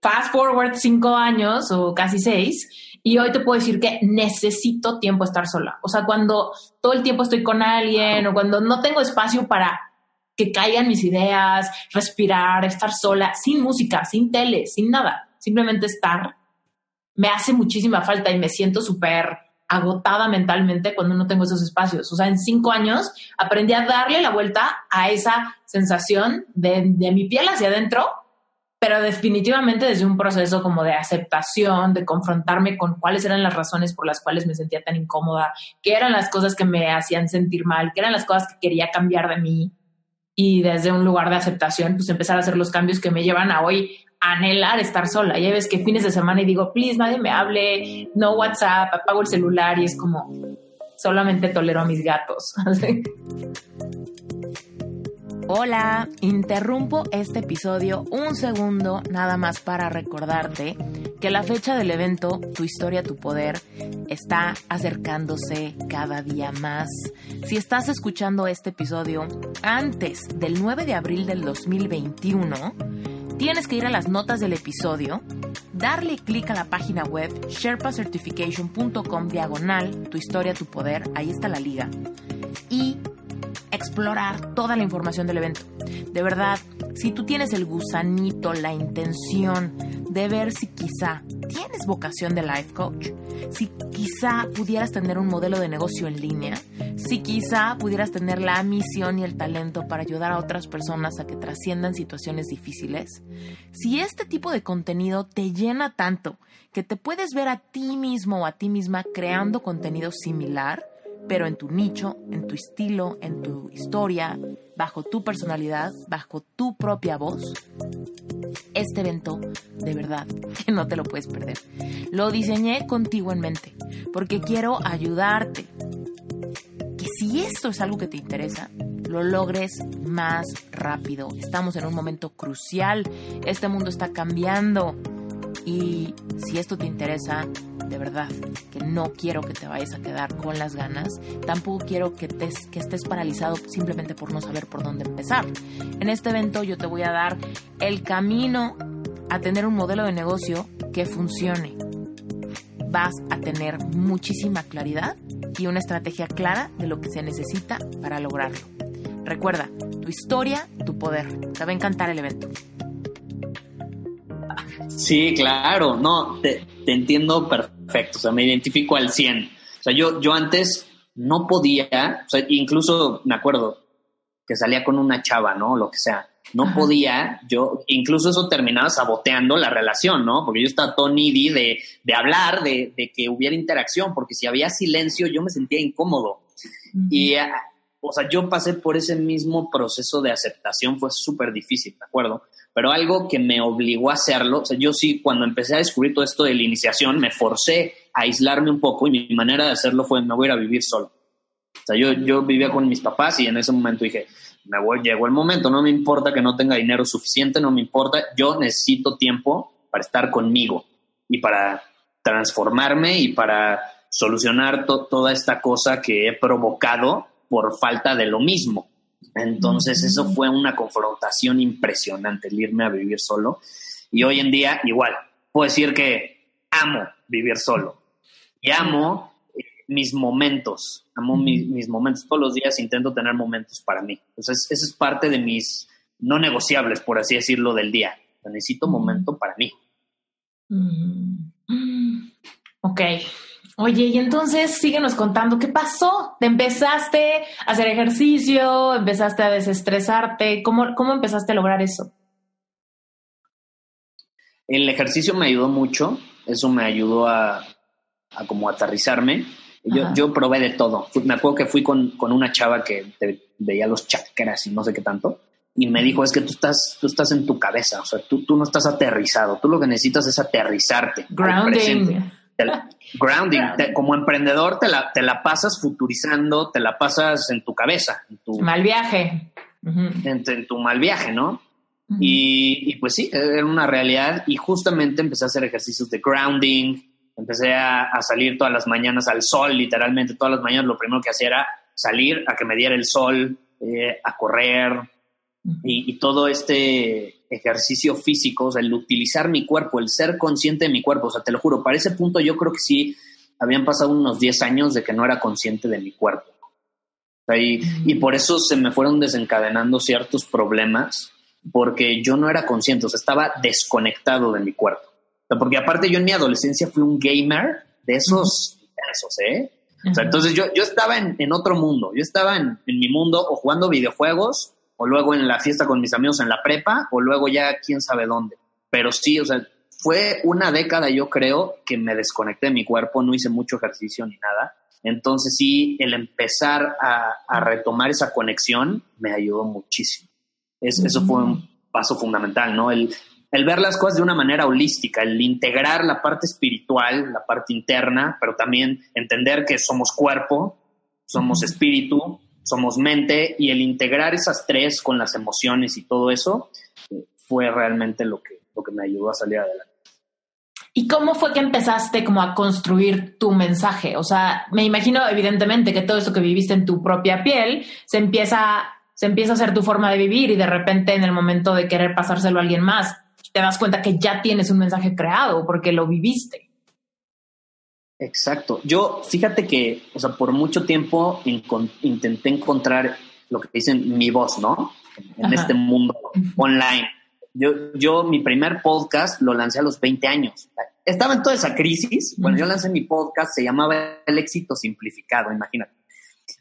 fast forward cinco años o casi seis, y hoy te puedo decir que necesito tiempo estar sola. O sea, cuando todo el tiempo estoy con alguien o cuando no tengo espacio para que caigan mis ideas, respirar, estar sola, sin música, sin tele, sin nada, simplemente estar me hace muchísima falta y me siento súper agotada mentalmente cuando no tengo esos espacios. O sea, en cinco años aprendí a darle la vuelta a esa sensación de, de mi piel hacia adentro, pero definitivamente desde un proceso como de aceptación, de confrontarme con cuáles eran las razones por las cuales me sentía tan incómoda, qué eran las cosas que me hacían sentir mal, qué eran las cosas que quería cambiar de mí. Y desde un lugar de aceptación, pues empezar a hacer los cambios que me llevan a hoy anhelar estar sola. Ya ves que fines de semana y digo, please, nadie me hable, no WhatsApp, apago el celular y es como, solamente tolero a mis gatos. Hola, interrumpo este episodio un segundo nada más para recordarte que la fecha del evento Tu historia, tu poder está acercándose cada día más. Si estás escuchando este episodio antes del 9 de abril del 2021, tienes que ir a las notas del episodio, darle clic a la página web sherpacertification.com diagonal, tu historia, tu poder, ahí está la liga, y explorar toda la información del evento. De verdad, si tú tienes el gusanito, la intención de ver si quizá tienes vocación de life coach, si quizá pudieras tener un modelo de negocio en línea, si quizá pudieras tener la misión y el talento para ayudar a otras personas a que trasciendan situaciones difíciles, si este tipo de contenido te llena tanto que te puedes ver a ti mismo o a ti misma creando contenido similar, pero en tu nicho, en tu estilo, en tu historia, bajo tu personalidad, bajo tu propia voz, este evento, de verdad, que no te lo puedes perder. Lo diseñé contigo en mente, porque quiero ayudarte. Que si esto es algo que te interesa, lo logres más rápido. Estamos en un momento crucial, este mundo está cambiando y si esto te interesa, de verdad, que no quiero que te vayas a quedar con las ganas, tampoco quiero que, te, estés paralizado simplemente por no saber por dónde empezar. En este evento yo te voy a dar el camino a tener un modelo de negocio que funcione. Vas a tener muchísima claridad y una estrategia clara de lo que se necesita para lograrlo. Recuerda, tu historia, tu poder. Te va a encantar el evento. Sí, claro, no, te, entiendo perfecto, o sea, me identifico al 100. O sea, yo, yo antes no podía, o sea, incluso me acuerdo, que salía con una chava, ¿no? Lo que sea. No podía, yo, incluso eso terminaba saboteando la relación, ¿no? Porque yo estaba todo needy de, de hablar, de, de, que hubiera interacción, porque si había silencio yo me sentía incómodo. Y, o sea, yo pasé por ese mismo proceso de aceptación, fue súper difícil, ¿de acuerdo? Pero algo que me obligó a hacerlo, o sea, yo sí, cuando empecé a descubrir todo esto de la iniciación, me forcé a aislarme un poco y mi manera de hacerlo fue, me voy a ir a vivir solo. O sea, yo, yo vivía con mis papás y en ese momento dije, me voy, llegó el momento, no me importa que no tenga dinero suficiente, no me importa, yo necesito tiempo para estar conmigo y para transformarme y para solucionar toda esta cosa que he provocado por falta de lo mismo. Entonces eso fue una confrontación impresionante, el irme a vivir solo. Y hoy en día igual, puedo decir que amo vivir solo y amo mis momentos, amo mis, momentos. Todos los días intento tener momentos para mí. Entonces, eso es parte de mis no negociables, por así decirlo, del día. Necesito momento para mí. Ok. Oye, y entonces síguenos contando, ¿qué pasó? ¿Te empezaste a hacer ejercicio? ¿Empezaste a desestresarte? ¿Cómo, cómo empezaste a lograr eso? El ejercicio me ayudó mucho, eso me ayudó a, a como aterrizarme yo, yo probé de todo. Me acuerdo que fui con, con una chava que veía los chakras y no sé qué tanto. Y me dijo, es que tú estás, tú estás en tu cabeza, o sea, tú, tú no estás aterrizado, tú lo que necesitas es aterrizarte. Grounding. Grounding. como emprendedor te la, te la pasas futurizando, te la pasas en tu cabeza. En tu, mal viaje. en, tu mal viaje, ¿no? y, y, pues sí, era una realidad y justamente empecé a hacer ejercicios de grounding, empecé a, salir todas las mañanas al sol, literalmente todas las mañanas lo primero que hacía era salir a que me diera el sol, eh, a correr y, todo este ejercicio físico, o sea, el utilizar mi cuerpo, el ser consciente de mi cuerpo, o sea, te lo juro, para ese punto yo creo que sí habían pasado unos 10 años de que no era consciente de mi cuerpo. y, y por eso se me fueron desencadenando ciertos problemas, porque yo no era consciente, o sea, estaba desconectado de mi cuerpo. Porque aparte yo en mi adolescencia fui un gamer de esos, esos ¿eh? O sea, entonces yo, yo estaba en, en, otro mundo, yo estaba en, en, mi mundo o jugando videojuegos, o luego en la fiesta con mis amigos en la prepa, o luego ya quién sabe dónde. Pero sí, o sea, fue una década yo creo que me desconecté de mi cuerpo, no hice mucho ejercicio ni nada. Entonces sí, el empezar a, a retomar esa conexión me ayudó muchísimo. Es, Eso fue un paso fundamental, ¿no? El, el ver las cosas de una manera holística, el integrar la parte espiritual, la parte interna, pero también entender que somos cuerpo, somos espíritu, somos mente, y el integrar esas tres con las emociones y todo eso eh, fue realmente lo que, lo que me ayudó a salir adelante. ¿Y cómo fue que empezaste como a construir tu mensaje? O sea, me imagino evidentemente que todo eso que viviste en tu propia piel se empieza, se empieza a hacer tu forma de vivir y de repente en el momento de querer pasárselo a alguien más, te das cuenta que ya tienes un mensaje creado porque lo viviste. Exacto. Yo, fíjate que, o sea, por mucho tiempo intenté encontrar lo que dicen mi voz, ¿no? En este mundo online. Yo, yo, mi primer podcast lo lancé a los 20 años. Estaba en toda esa crisis. Bueno, yo lancé mi podcast, se llamaba El éxito simplificado, imagínate.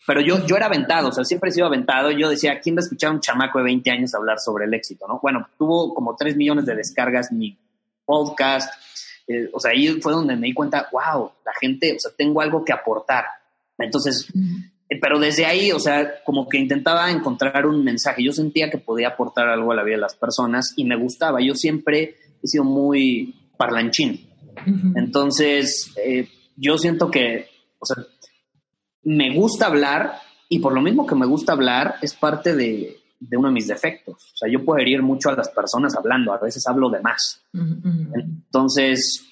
Pero yo, yo era aventado, o sea, siempre he sido aventado. Yo decía, ¿quién va a escuchar a un chamaco de 20 años hablar sobre el éxito, no? Bueno, tuvo como 3 millones de descargas mi podcast. Eh, o sea, ahí fue donde me di cuenta, wow, la gente, o sea, tengo algo que aportar. Entonces, eh, pero desde ahí, o sea, como que intentaba encontrar un mensaje. Yo sentía que podía aportar algo a la vida de las personas y me gustaba. Yo siempre he sido muy parlanchín. Entonces, eh, yo siento que, o sea, me gusta hablar y por lo mismo que me gusta hablar es parte de, uno de mis defectos. O sea, yo puedo herir mucho a las personas hablando, a veces hablo de más. Entonces,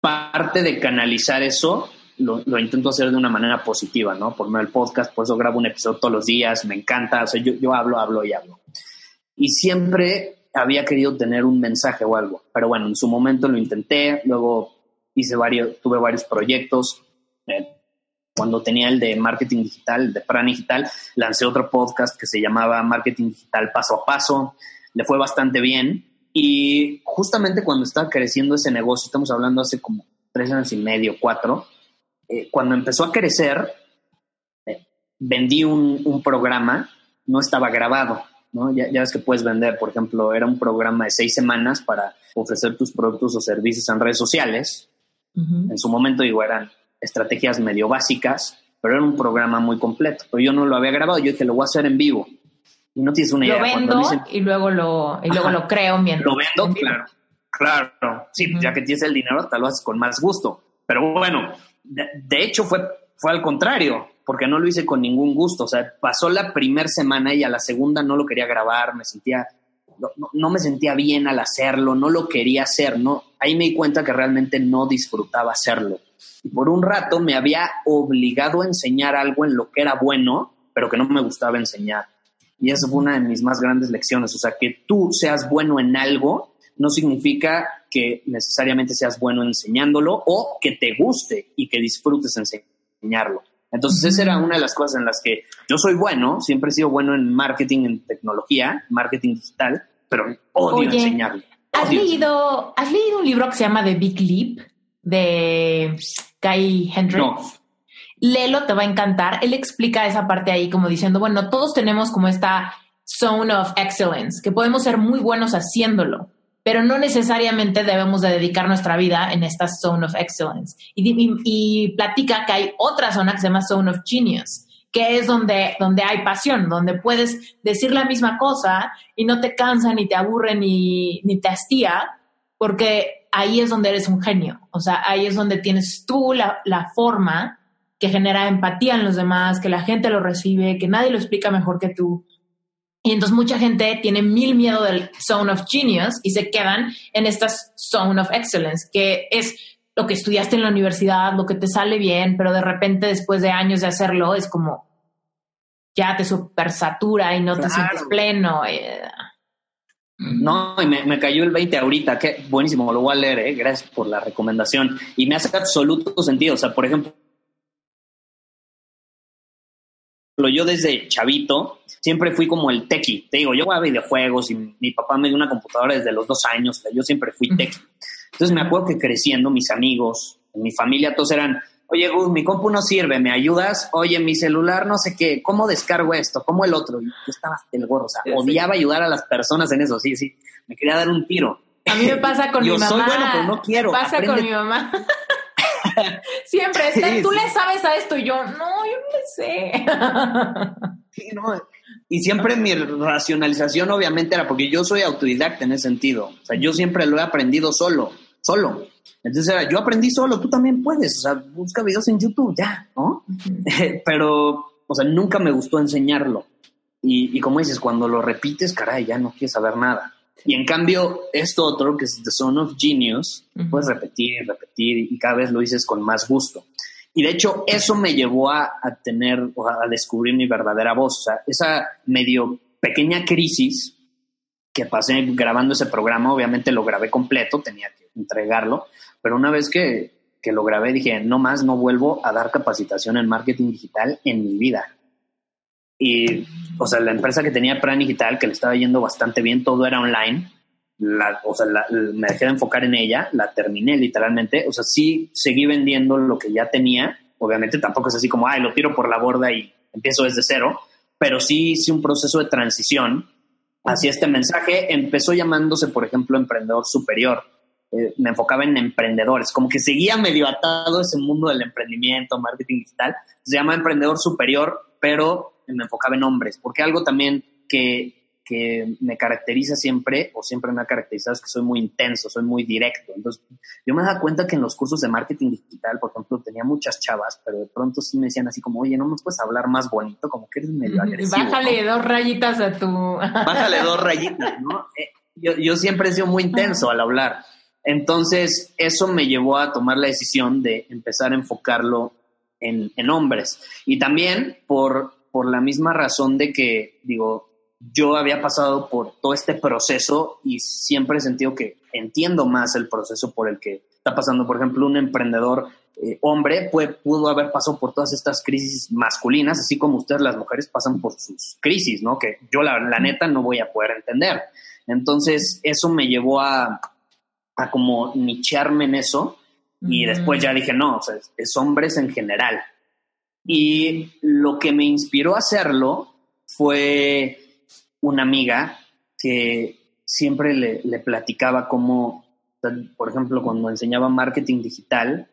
parte de canalizar eso lo, intento hacer de una manera positiva, ¿no? Por medio del podcast, por eso grabo un episodio todos los días, me encanta, o sea, yo, yo hablo, hablo y hablo. Y siempre había querido tener un mensaje o algo, pero bueno, en su momento lo intenté, luego hice varios, tuve varios proyectos, eh, cuando tenía el de marketing digital, el de Prana Digital, lancé otro podcast que se llamaba Marketing Digital Paso a Paso. Le fue bastante bien. Y justamente cuando estaba creciendo ese negocio, estamos hablando hace como tres años y medio, cuatro, eh, cuando empezó a crecer, eh, vendí un, un, programa no estaba grabado. ¿no? Ya, ya, ves que puedes vender, por ejemplo, era un programa de seis semanas para ofrecer tus productos o servicios en redes sociales. En su momento, digo, eran estrategias medio básicas, pero era un programa muy completo. Pero yo no lo había grabado, yo dije, lo voy a hacer en vivo. Y no tienes una idea. Lo vendo y luego lo, y luego lo creo mientras. Lo vendo, claro. Claro, sí, ya que tienes el dinero, te lo haces con más gusto. Pero bueno, de, hecho fue, fue al contrario, porque no lo hice con ningún gusto. O sea, pasó la primera semana y a la segunda no lo quería grabar, me sentía, no, no, me sentía bien al hacerlo, no lo quería hacer, ¿no? Ahí me di cuenta que realmente no disfrutaba hacerlo. Y por un rato me había obligado a enseñar algo en lo que era bueno, pero que no me gustaba enseñar. Y esa fue una de mis más grandes lecciones. O sea, que tú seas bueno en algo no significa que necesariamente seas bueno enseñándolo o que te guste y que disfrutes enseñarlo. Entonces, esa era una de las cosas en las que yo soy bueno, siempre he sido bueno en marketing, en tecnología, marketing digital, pero odio enseñarlo. ¿has, leído, ¿Has leído un libro que se llama The Big Leap de Guy Hendricks? No. Lelo te va a encantar. Él explica esa parte ahí como diciendo, bueno, todos tenemos como esta zone of excellence, que podemos ser muy buenos haciéndolo, pero no necesariamente debemos de dedicar nuestra vida en esta zone of excellence. Y, platica que hay otra zona que se llama zone of genius, que es donde, donde hay pasión, donde puedes decir la misma cosa y no te cansa, ni te aburre, ni, ni te hastía, porque ahí es donde eres un genio. O sea, ahí es donde tienes tú la, la forma que genera empatía en los demás, que la gente lo recibe, que nadie lo explica mejor que tú. Y entonces mucha gente tiene mil miedo del zone of genius y se quedan en esta zone of excellence, que es lo que estudiaste en la universidad, lo que te sale bien, pero de repente después de años de hacerlo es como ya te supersatura y no te sientes pleno. No, y me, cayó el 20 ahorita, que buenísimo, lo voy a leer, eh, gracias por la recomendación. Y me hace absoluto sentido, o sea, por ejemplo, yo desde chavito siempre fui como el tequi. Te digo, yo jugaba videojuegos y mi papá me dio una computadora desde los dos años. yo siempre fui tequi. Entonces me acuerdo que creciendo mis amigos, mi familia, todos eran, oye, Gus, mi compu no sirve, ¿me ayudas? Oye, mi celular, no sé qué, ¿cómo descargo esto? ¿Cómo el otro? Y yo estaba hasta el gorro, o sea, odiaba ayudar a las personas en eso, sí, sí. Me quería dar un tiro. A mí me pasa con mi mamá. Yo soy bueno, pero no quiero. Me pasa con mi mamá. Siempre, tú le sabes a esto y yo, no, yo no le sé. Y siempre mi racionalización obviamente era porque yo soy autodidacta en ese sentido. O sea, yo siempre lo he aprendido solo, solo. Entonces yo aprendí solo, tú también puedes. O sea, busca videos en YouTube, ya, ¿no? Pero, o sea, nunca me gustó enseñarlo. Y, y como dices, cuando lo repites, caray, ya no quieres saber nada. Y en cambio, esto otro, que es The Son of Genius, puedes repetir y repetir y cada vez lo dices con más gusto. Y de hecho, eso me llevó a, tener, a descubrir mi verdadera voz. O sea, esa medio pequeña crisis que pasé grabando ese programa, obviamente lo grabé completo, tenía que entregarlo, pero una vez que, que lo grabé dije, no más, no vuelvo a dar capacitación en marketing digital en mi vida. Y, o sea, la empresa que tenía Plan Digital, que le estaba yendo bastante bien, todo era online. O sea, me dejé de enfocar en ella, la terminé literalmente. O sea, sí seguí vendiendo lo que ya tenía. Obviamente tampoco es así como, ay, lo tiro por la borda y empiezo desde cero. Pero sí hice un proceso de transición hacia este mensaje. Empezó llamándose, por ejemplo, Emprendedor Superior. Eh, me enfocaba en emprendedores, como que seguía medio atado ese mundo del emprendimiento, marketing digital. Se llama Emprendedor Superior, pero me enfocaba en hombres, porque algo también que, me caracteriza siempre, o siempre me ha caracterizado, es que soy muy intenso, soy muy directo. Entonces, yo me daba cuenta que en los cursos de marketing digital, por ejemplo, tenía muchas chavas, pero de pronto sí me decían así como, oye, ¿no me puedes hablar más bonito? Como que eres medio agresivo. Bájale dos rayitas a tu... Bájale dos rayitas, ¿no? Eh, yo, yo siempre he sido muy intenso al hablar. Entonces, eso me llevó a tomar la decisión de empezar a enfocarlo en, hombres. Y también por por la misma razón de que, digo, yo había pasado por todo este proceso y siempre he sentido que entiendo más el proceso por el que está pasando. Por ejemplo, un emprendedor eh, hombre pudo haber pasado por todas estas crisis masculinas, así como ustedes las mujeres pasan por sus crisis, ¿no? Que yo la, neta no voy a poder entender. Entonces, eso me llevó a, a como nichearme en eso y después ya dije, no, o sea, es hombres en general. Y lo que me inspiró a hacerlo fue una amiga que siempre le, le platicaba cómo, por ejemplo, cuando enseñaba marketing digital,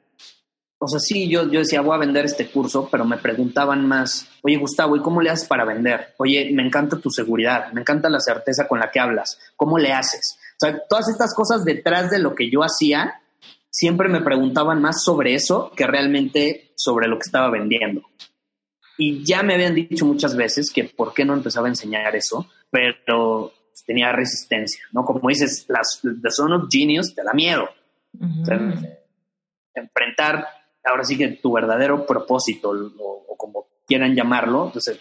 o sea, sí, yo, yo decía, voy a vender este curso, pero me preguntaban más, oye, Gustavo, ¿y cómo le haces para vender? Oye, me encanta tu seguridad, me encanta la certeza con la que hablas, ¿cómo le haces? O sea, todas estas cosas detrás de lo que yo hacía, siempre me preguntaban más sobre eso que realmente sobre lo que estaba vendiendo. Y ya me habían dicho muchas veces que por qué no empezaba a enseñar eso, pero tenía resistencia, ¿no? Como dices, las, The Son of Genius te da miedo. enfrentar ahora sí que tu verdadero propósito o, como quieran llamarlo, entonces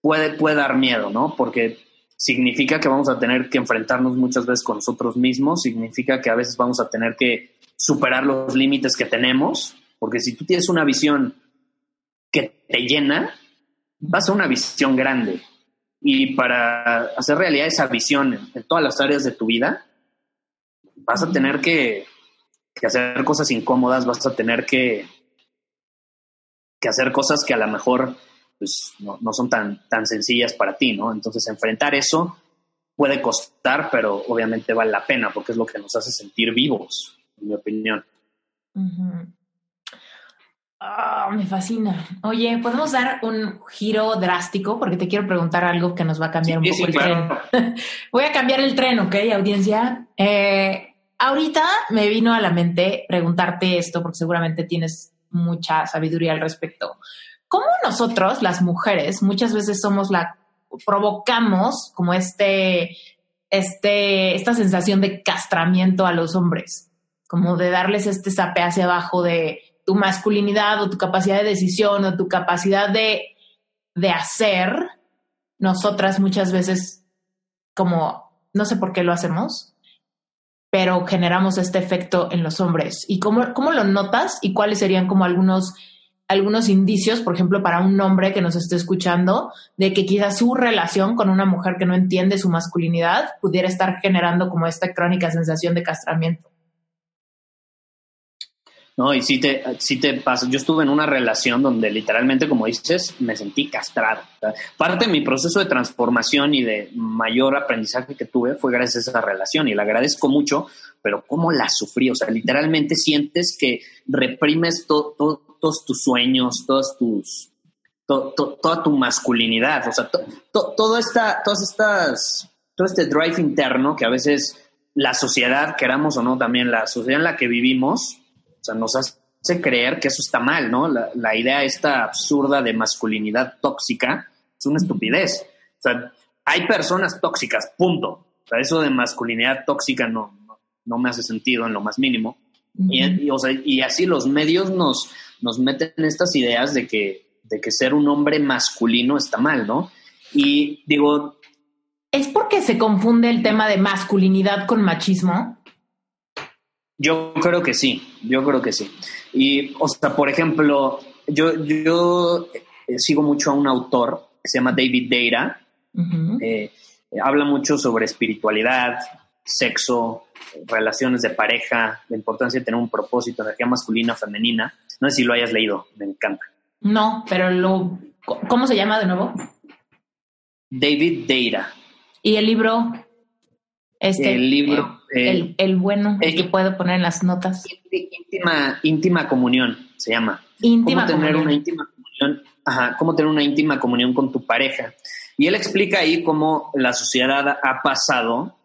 puede, puede dar miedo, ¿no? Porque significa que vamos a tener que enfrentarnos muchas veces con nosotros mismos, significa que a veces vamos a tener que superar los límites que tenemos, porque si tú tienes una visión que te llena, vas a una visión grande. Y para hacer realidad esa visión en, todas las áreas de tu vida, vas a tener que, hacer cosas incómodas, vas a tener que, que hacer cosas que a lo mejor pues, no, son tan, tan sencillas para ti, ¿no? Entonces, enfrentar eso puede costar, pero obviamente vale la pena porque es lo que nos hace sentir vivos, en mi opinión. Ah, me fascina. Oye, ¿podemos dar un giro drástico? Porque te quiero preguntar algo que nos va a cambiar un poco el tren. Voy a cambiar el tren, ¿ok, audiencia? Eh, ahorita me vino a la mente preguntarte esto, porque seguramente tienes mucha sabiduría al respecto. ¿Cómo nosotros, las mujeres, muchas veces somos la, provocamos como este, este, esta sensación de castramiento a los hombres? Como de darles este zape hacia abajo de tu masculinidad o tu capacidad de decisión o tu capacidad de, de hacer. Nosotras muchas veces, como, no sé por qué lo hacemos, pero generamos este efecto en los hombres. ¿Y cómo, cómo lo notas y cuáles serían como algunos, algunos indicios, por ejemplo, para un hombre que nos esté escuchando, de que quizás su relación con una mujer que no entiende su masculinidad pudiera estar generando como esta crónica sensación de castramiento? No, y sí te, sí te pasa. Yo estuve en una relación donde literalmente, como dices, me sentí castrado. Parte de mi proceso de transformación y de mayor aprendizaje que tuve fue gracias a esa relación y la agradezco mucho, pero cómo la sufrí. O sea, literalmente sientes que reprimes todos tus sueños, todos tus, toda tu masculinidad. O sea, todo esta, todas estas, todo este drive interno que a veces la sociedad, queramos o no, también la sociedad en la que vivimos, o sea, nos hace creer que eso está mal, ¿no? La, idea esta absurda de masculinidad tóxica es una estupidez. O sea, hay personas tóxicas, punto. O sea, eso de masculinidad tóxica no, no, me hace sentido en lo más mínimo. Y, o sea, y, así los medios nos, nos meten estas ideas de que, de que ser un hombre masculino está mal, ¿no? Y digo... ¿Es porque se confunde el tema de masculinidad con machismo? Yo creo que sí, yo creo que sí. Y, o sea, por ejemplo, yo, yo eh, sigo mucho a un autor que se llama David Deira. Eh, habla mucho sobre espiritualidad, sexo, relaciones de pareja, la importancia de tener un propósito, energía masculina, femenina. No sé si lo hayas leído, me encanta. No, pero lo, ¿cómo se llama de nuevo? David Deira. ¿Y el libro? Este, el libro. Eh, el, bueno, el, que puedo poner en las notas. Íntima, íntima comunión se llama. Íntima ¿Cómo tener una íntima comunión? Ajá, cómo tener una íntima comunión con tu pareja. Y él explica ahí cómo la sociedad ha pasado,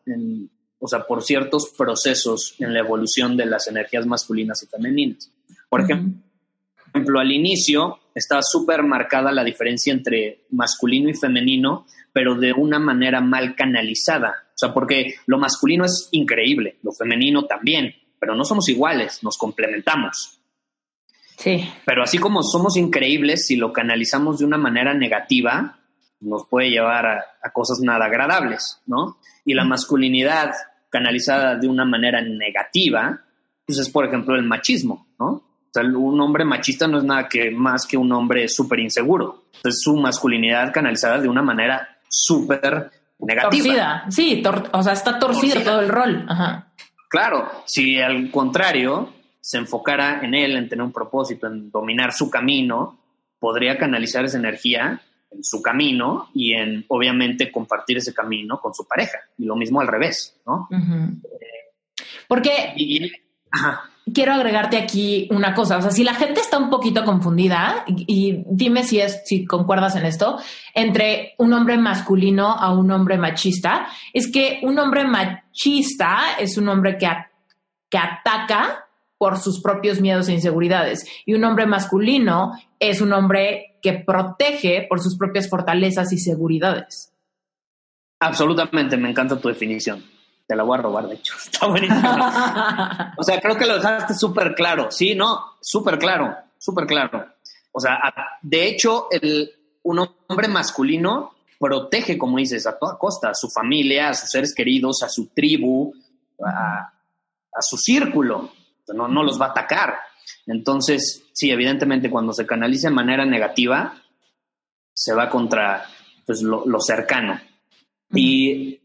o sea, por ciertos procesos en la evolución de las energías masculinas y femeninas. Por ejemplo, al inicio está súper marcada la diferencia entre masculino y femenino, pero de una manera mal canalizada. O sea, porque lo masculino es increíble, lo femenino también, pero no somos iguales, nos complementamos. Sí. Pero así como somos increíbles, si lo canalizamos de una manera negativa, nos puede llevar a, cosas nada agradables, ¿no? Y la masculinidad canalizada de una manera negativa, pues es, por ejemplo, el machismo, ¿no? O sea, un hombre machista no es nada que más que un hombre súper inseguro. Es su masculinidad canalizada de una manera súper negativa. Torcida, sí, o sea, está torcido todo el rol. Ajá. Claro, si al contrario se enfocara en él, en tener un propósito, en dominar su camino, podría canalizar esa energía en su camino y en, obviamente, compartir ese camino con su pareja. Y lo mismo al revés, ¿no? Porque quiero agregarte aquí una cosa. O sea, si la gente está un poquito confundida, y, dime si es, si concuerdas en esto, entre un hombre masculino a un hombre machista, es que un hombre machista es un hombre que, que ataca por sus propios miedos e inseguridades. Y un hombre masculino es un hombre que protege por sus propias fortalezas y seguridades. Absolutamente, me encanta tu definición. Te la voy a robar, de hecho. Está buenísimo. o sea, creo que lo dejaste súper claro. Sí, no, súper claro, súper claro. O sea, de hecho, el, un hombre masculino protege, como dices, a toda costa, a su familia, a sus seres queridos, a su tribu, a, a su círculo no, no los va a atacar. Entonces, sí, evidentemente cuando se canaliza de manera negativa, se va contra pues, lo, cercano. Y,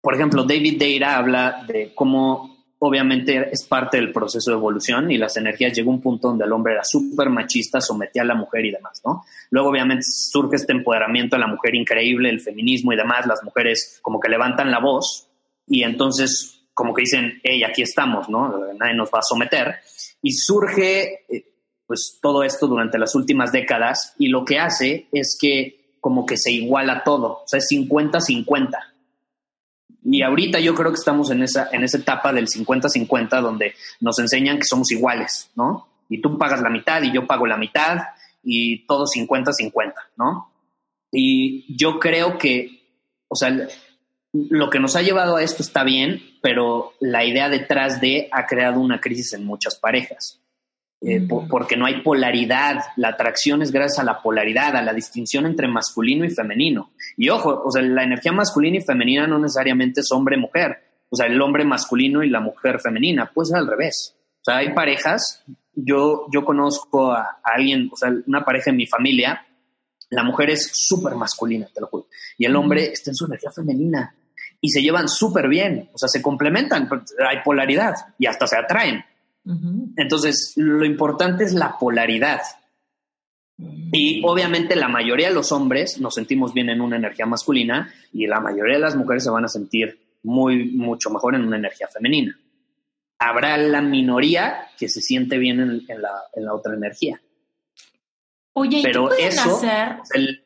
por ejemplo, David Deira habla de cómo obviamente es parte del proceso de evolución y las energías llegó a un punto donde el hombre era súper machista, sometía a la mujer y demás, ¿no? Luego obviamente surge este empoderamiento de la mujer increíble, el feminismo y demás, las mujeres como que levantan la voz y entonces como que dicen, hey, aquí estamos, ¿no? Nadie nos va a someter. Y surge, eh, pues, todo esto durante las últimas décadas y lo que hace es que como que se iguala todo, o sea, es 50-50. Y ahorita yo creo que estamos en esa, en esa etapa del 50-50 donde nos enseñan que somos iguales, ¿no? Y tú pagas la mitad y yo pago la mitad y todo 50-50, ¿no? Y yo creo que, o sea, lo que nos ha llevado a esto está bien, pero la idea detrás de ha creado una crisis en muchas parejas. Eh, mm. porque no hay polaridad, la atracción es gracias a la polaridad, a la distinción entre masculino y femenino. Y ojo, o sea, la energía masculina y femenina no necesariamente es hombre-mujer, o sea, el hombre masculino y la mujer femenina, pues es al revés. O sea, hay parejas, yo, yo conozco a, a alguien, o sea, una pareja en mi familia, la mujer es súper masculina, te lo juro, y el hombre está en su energía femenina y se llevan súper bien, o sea, se complementan, hay polaridad y hasta se atraen. Entonces, lo importante es la polaridad. Y obviamente la mayoría de los hombres nos sentimos bien en una energía masculina y la mayoría de las mujeres se van a sentir muy, mucho mejor en una energía femenina. Habrá la minoría que se siente bien en, la, otra energía. Oye, Pero eso, hacer? El,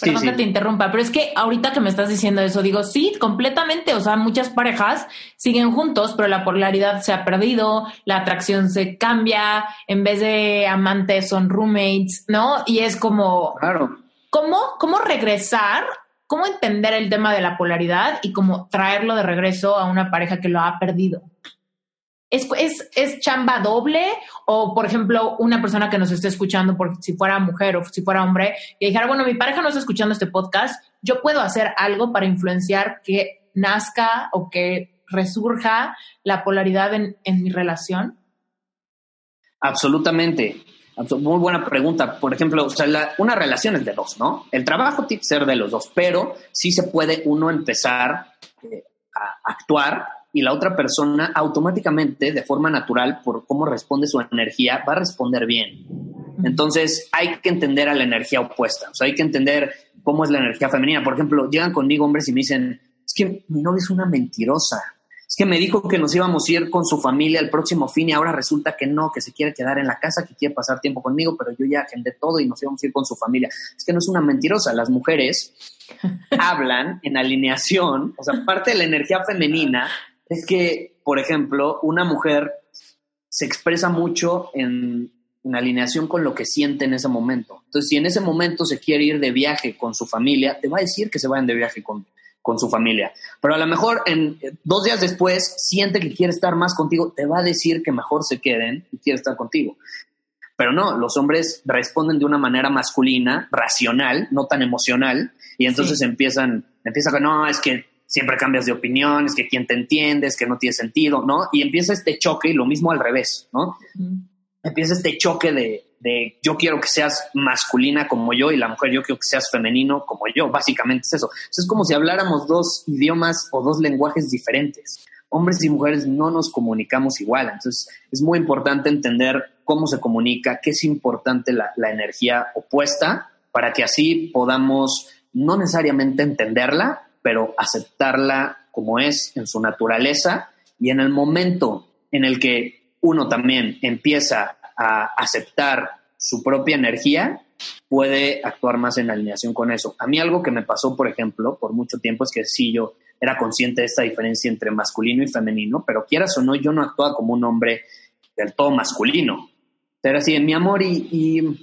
Perdón que te interrumpa, pero es que ahorita que me estás diciendo eso, digo, sí, completamente. O sea, muchas parejas siguen juntos, pero la polaridad se ha perdido, la atracción se cambia, en vez de amantes son roommates, ¿no? Y es como. Claro. ¿Cómo, cómo regresar? ¿Cómo entender el tema de la polaridad y cómo traerlo de regreso a una pareja que lo ha perdido? ¿Es, es, chamba doble? O, por ejemplo, una persona que nos esté escuchando, por si fuera mujer o si fuera hombre, y dijera, bueno, mi pareja no está escuchando este podcast, yo puedo hacer algo para influenciar que nazca o que resurja la polaridad en, mi relación? Absolutamente. Muy buena pregunta. Por ejemplo, una relación es de dos, ¿no? El trabajo tiene que ser de los dos, pero sí se puede uno empezar eh, a actuar y la otra persona automáticamente, de forma natural, por cómo responde su energía, va a responder bien. Entonces hay que entender a la energía opuesta, o sea, hay que entender cómo es la energía femenina. Por ejemplo, llegan conmigo hombres y me dicen, es que mi novia es una mentirosa, es que me dijo que nos íbamos a ir con su familia el próximo fin y ahora resulta que no, que se quiere quedar en la casa, que quiere pasar tiempo conmigo, pero yo ya agendé todo y nos íbamos a ir con su familia. Es que no es una mentirosa, las mujeres hablan en alineación, o sea, parte de la energía femenina es que, por ejemplo, una mujer se expresa mucho en, alineación con lo que siente en ese momento. Entonces, si en ese momento se quiere ir de viaje con su familia, te va a decir que se vayan de viaje con, con su familia. Pero a lo mejor en dos días después siente que quiere estar más contigo, te va a decir que mejor se queden y quiere estar contigo. Pero no, los hombres responden de una manera masculina, racional, no tan emocional, y entonces empiezan, empieza con, no, es que siempre cambias de opinión, es que quién te entiende, es que no tiene sentido, ¿no? Y empieza este choque y lo mismo al revés, ¿no? Empieza este choque de, de, yo quiero que seas masculina como yo y la mujer yo quiero que seas femenino como yo, básicamente es eso. Es como si habláramos dos idiomas o dos lenguajes diferentes. Hombres y mujeres no nos comunicamos igual, entonces es muy importante entender cómo se comunica, qué es importante la, la energía opuesta para que así podamos no necesariamente entenderla, pero aceptarla como es en su naturaleza y en el momento en el que uno también empieza a aceptar su propia energía, puede actuar más en alineación con eso. A mí algo que me pasó, por ejemplo, por mucho tiempo es que sí, yo era consciente de esta diferencia entre masculino y femenino, pero quieras o no, yo no actuaba como un hombre del todo masculino. Era así, mi amor, ¿y,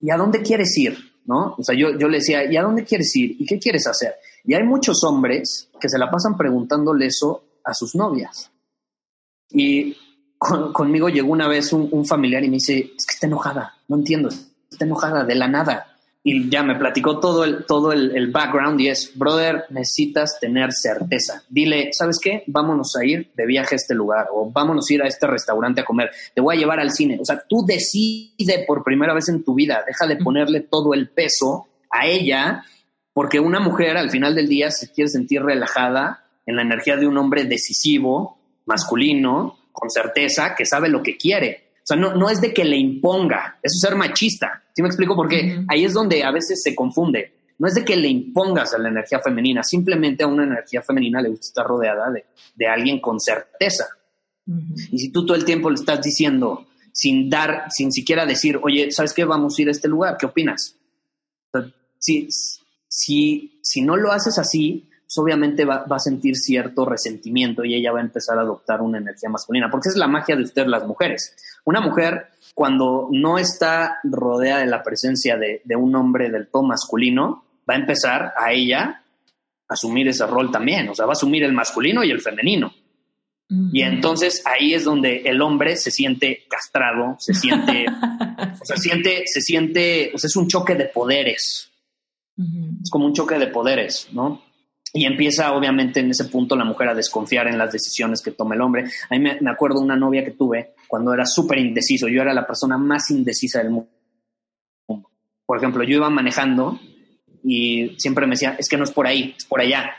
y, a dónde quieres ir? ¿No? O sea, yo, yo le decía, ¿y a dónde quieres ir? ¿Y qué quieres hacer? Y hay muchos hombres que se la pasan preguntándole eso a sus novias. Y conmigo llegó una vez un, familiar y me dice, es que está enojada, no entiendo, está enojada de la nada y ya me platicó todo el, todo el, background y es, brother, necesitas tener certeza. Dile, ¿sabes qué? Vámonos a ir de viaje a este lugar o vámonos a ir a este restaurante a comer. Te voy a llevar al cine. O sea, tú decide por primera vez en tu vida, deja de ponerle todo el peso a ella, porque una mujer al final del día se quiere sentir relajada en la energía de un hombre decisivo, masculino, con certeza, que sabe lo que quiere. O sea, no, no es de que le imponga, eso es ser machista. ¿Sí me explico? Porque ahí es donde a veces se confunde. No es de que le impongas a la energía femenina, simplemente a una energía femenina le gusta estar rodeada de, de alguien con certeza. Y si tú todo el tiempo le estás diciendo sin dar, sin siquiera decir, oye, ¿sabes qué? Vamos a ir a este lugar, ¿qué opinas? si, si, si no lo haces así, pues obviamente va, va, a sentir cierto resentimiento y ella va a empezar a adoptar una energía masculina, porque es la magia de ustedes las mujeres. Una mujer, cuando no está rodeada de la presencia de, un hombre del todo masculino, va a empezar a ella a asumir ese rol también, o sea, va a asumir el masculino y el femenino. Y entonces ahí es donde el hombre se siente castrado, se siente, o sea, siente, se siente, o sea, es un choque de poderes. Es como un choque de poderes, ¿no? Y empieza, obviamente, en ese punto la mujer a desconfiar en las decisiones que toma el hombre. A mí me, acuerdo una novia que tuve cuando era súper indeciso. Yo era la persona más indecisa del mundo. Por ejemplo, yo iba manejando y siempre me decía, es que no es por ahí, es por allá.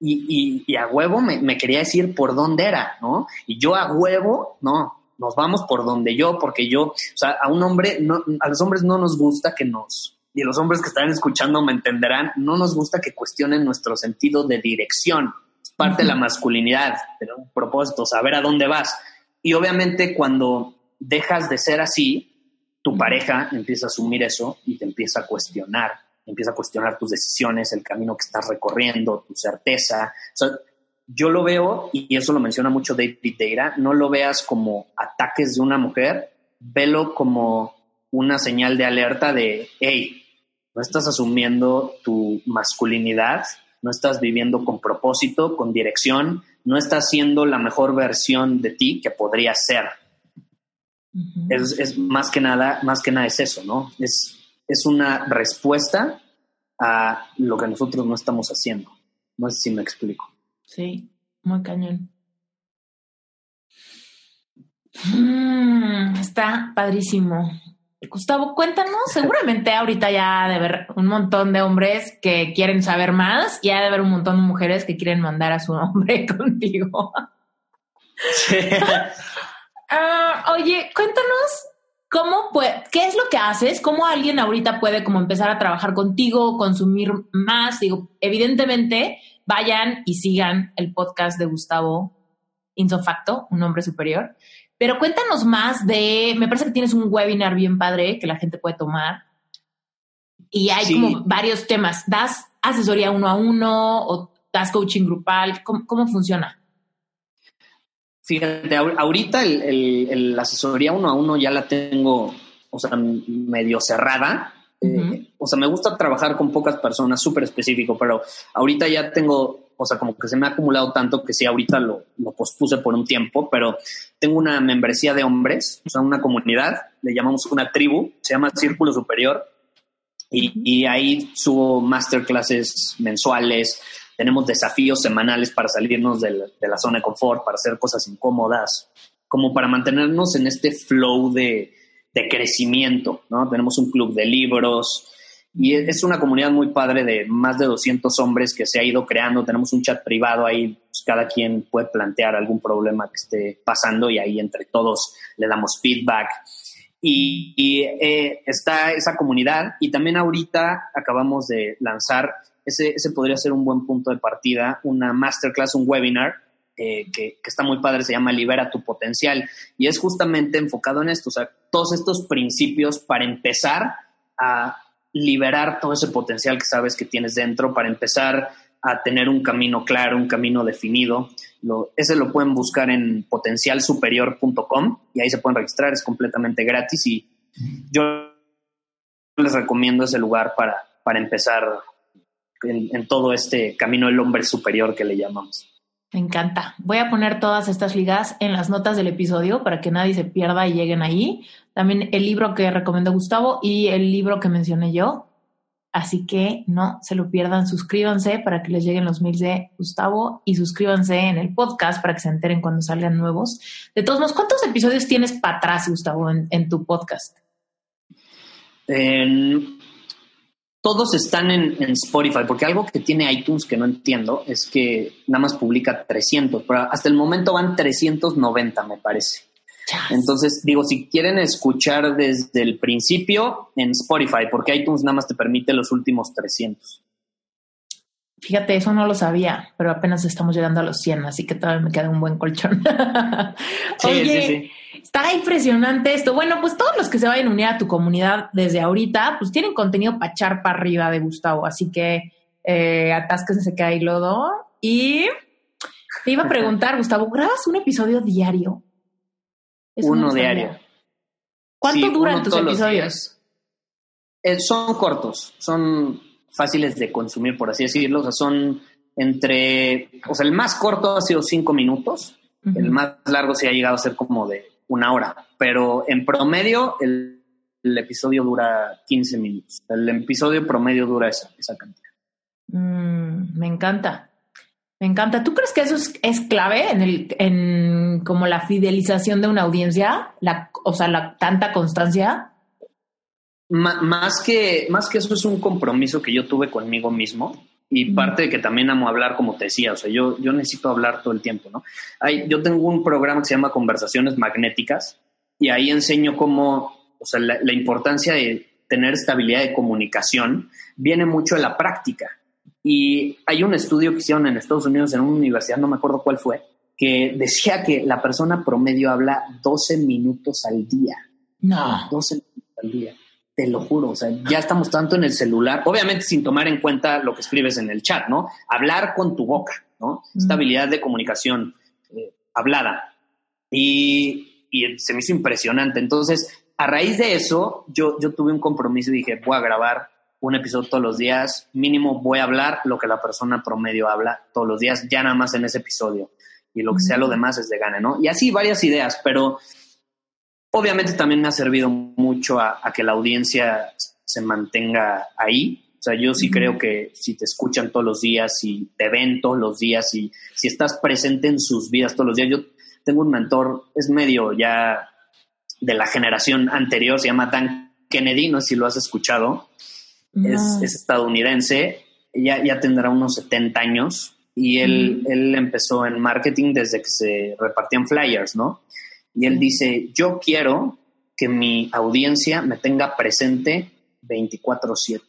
Y, y, a huevo me, me, quería decir por dónde era, ¿no? Y yo a huevo, no, nos vamos por donde yo, porque yo, o sea, a un hombre, no, a los hombres no nos gusta que nos, y los hombres que están escuchando me entenderán, no nos gusta que cuestionen nuestro sentido de dirección. Es parte de la masculinidad, pero un propósito, saber a dónde vas. Y obviamente cuando dejas de ser así, tu pareja empieza a asumir eso y te empieza a cuestionar, empieza a cuestionar tus decisiones, el camino que estás recorriendo, tu certeza. O sea, yo lo veo, y eso lo menciona mucho David Deira, no lo veas como ataques de una mujer, velo como una señal de alerta de, hey, no estás asumiendo tu masculinidad, no estás viviendo con propósito, con dirección, no estás siendo la mejor versión de ti que podría ser. es, más que nada, más que nada es eso, ¿no? Es, es una respuesta a lo que nosotros no estamos haciendo. No sé si me explico. Sí, muy cañón. Mm, está padrísimo. Gustavo, cuéntanos, seguramente ahorita ya ha de haber un montón de hombres que quieren saber más y ha de haber un montón de mujeres que quieren mandar a su hombre contigo. Ah, oye, cuéntanos cómo puede, qué es lo que haces, cómo alguien ahorita puede como empezar a trabajar contigo, consumir más. Digo, evidentemente, vayan y sigan el podcast de Gustavo Insofacto, un hombre superior. Pero cuéntanos más de, me parece que tienes un webinar bien padre que la gente puede tomar. Y hay como varios temas. ¿Das asesoría uno a uno o das coaching grupal? ¿Cómo, funciona? Fíjate, ahorita el, asesoría uno a uno ya la tengo, o sea, medio cerrada. Eh, o sea, me gusta trabajar con pocas personas, súper específico, pero ahorita ya tengo o sea, como que se me ha acumulado tanto que sí, ahorita lo, lo pospuse por un tiempo, pero tengo una membresía de hombres, o sea, una comunidad, le llamamos una tribu, se llama Círculo Superior, y, y ahí subo masterclasses mensuales, tenemos desafíos semanales para salirnos de la, zona de confort, para hacer cosas incómodas, como para mantenernos en este flow de, de crecimiento, ¿no? Tenemos un club de libros, y es una comunidad muy padre de más de 200 hombres que se ha ido creando. Tenemos un chat privado ahí, pues, cada quien puede plantear algún problema que esté pasando y ahí entre todos le damos feedback. y, eh, está esa comunidad y también ahorita acabamos de lanzar, ese, ese podría ser un buen punto de partida, una masterclass, un webinar eh, que, que, está muy padre, se llama Libera tu potencial y es justamente enfocado en esto, o sea, todos estos principios para empezar a liberar todo ese potencial que sabes que tienes dentro, para empezar a tener un camino claro, un camino definido. Lo, ese lo pueden buscar en potencialsuperior.com y ahí se pueden registrar, es completamente gratis y yo les recomiendo ese lugar para, para empezar en, en todo este camino del hombre superior que le llamamos. Me encanta. Voy a poner todas estas ligas en las notas del episodio para que nadie se pierda y lleguen ahí. También el libro que recomendó Gustavo y el libro que mencioné yo, Así que no se lo pierdan, suscríbanse para que les lleguen los mails de Gustavo y suscríbanse en el podcast para que se enteren cuando salgan nuevos. De todos modos, ¿cuántos episodios tienes para atrás, Gustavo, en, tu podcast? Todos están en, en, Spotify, porque algo que tiene iTunes que no entiendo es que nada más publica 300, pero hasta el momento van 390, me parece. Entonces, digo, si quieren escuchar desde el principio en Spotify, porque iTunes nada más te permite los últimos 300. Fíjate, eso no lo sabía, pero apenas estamos llegando a los 100, así que todavía me queda un buen colchón. Oye, está impresionante esto. Bueno, pues todos los que se vayan a unir a tu comunidad desde ahorita, pues tienen contenido para echar para arriba de Gustavo, así que eh, atásquense que hay lodo. Y te iba a preguntar, Gustavo, ¿grabas un episodio diario? Uno diario. ¿Cuánto duran tus episodios? Eh, son cortos, son fáciles de consumir, por así decirlo. O sea, son entre. O sea, el más corto ha sido cinco minutos. El más largo se ha llegado a ser como de una hora. Pero en promedio, el, episodio dura 15 minutos. El episodio promedio dura esa, esa cantidad. Mm, me encanta. Me encanta. ¿Tú crees que eso es, clave en el, en como la fidelización de una audiencia? La, o sea, la tanta constancia. Más que, más que eso es un compromiso que yo tuve conmigo mismo y parte de que también amo hablar, como te decía, o sea, yo, yo necesito hablar todo el tiempo, ¿no? Hay, yo tengo un programa que se llama Conversaciones Magnéticas y ahí enseño cómo, o sea, la, la importancia de tener estabilidad de comunicación viene mucho de la práctica. Y hay un estudio que hicieron en Estados Unidos en una universidad, no me acuerdo cuál fue, que decía que la persona promedio habla 12 minutos al día. No. 12 minutos al día. Te lo juro, o sea, ya estamos tanto en el celular, obviamente sin tomar en cuenta lo que escribes en el chat, ¿no? Hablar con tu boca, ¿no? Esta habilidad de comunicación eh, hablada. Y, y, se me hizo impresionante. Entonces, a raíz de eso, yo, yo tuve un compromiso y dije, voy a grabar un episodio todos los días, mínimo voy a hablar lo que la persona promedio habla todos los días, ya nada más en ese episodio. Y lo que sea lo demás es de gane, ¿no? Y así varias ideas, pero obviamente también me ha servido mucho a, que la audiencia se mantenga ahí. O sea, yo sí creo que si te escuchan todos los días, y te ven todos los días, y si estás presente en sus vidas todos los días, yo tengo un mentor, es medio ya de la generación anterior, se llama Dan Kennedy, no sé si lo has escuchado. Es, estadounidense, ya, ya tendrá unos 70 años y él, él empezó en marketing desde que se repartían flyers, ¿no? Y él dice, yo quiero que mi audiencia me tenga presente 24/7.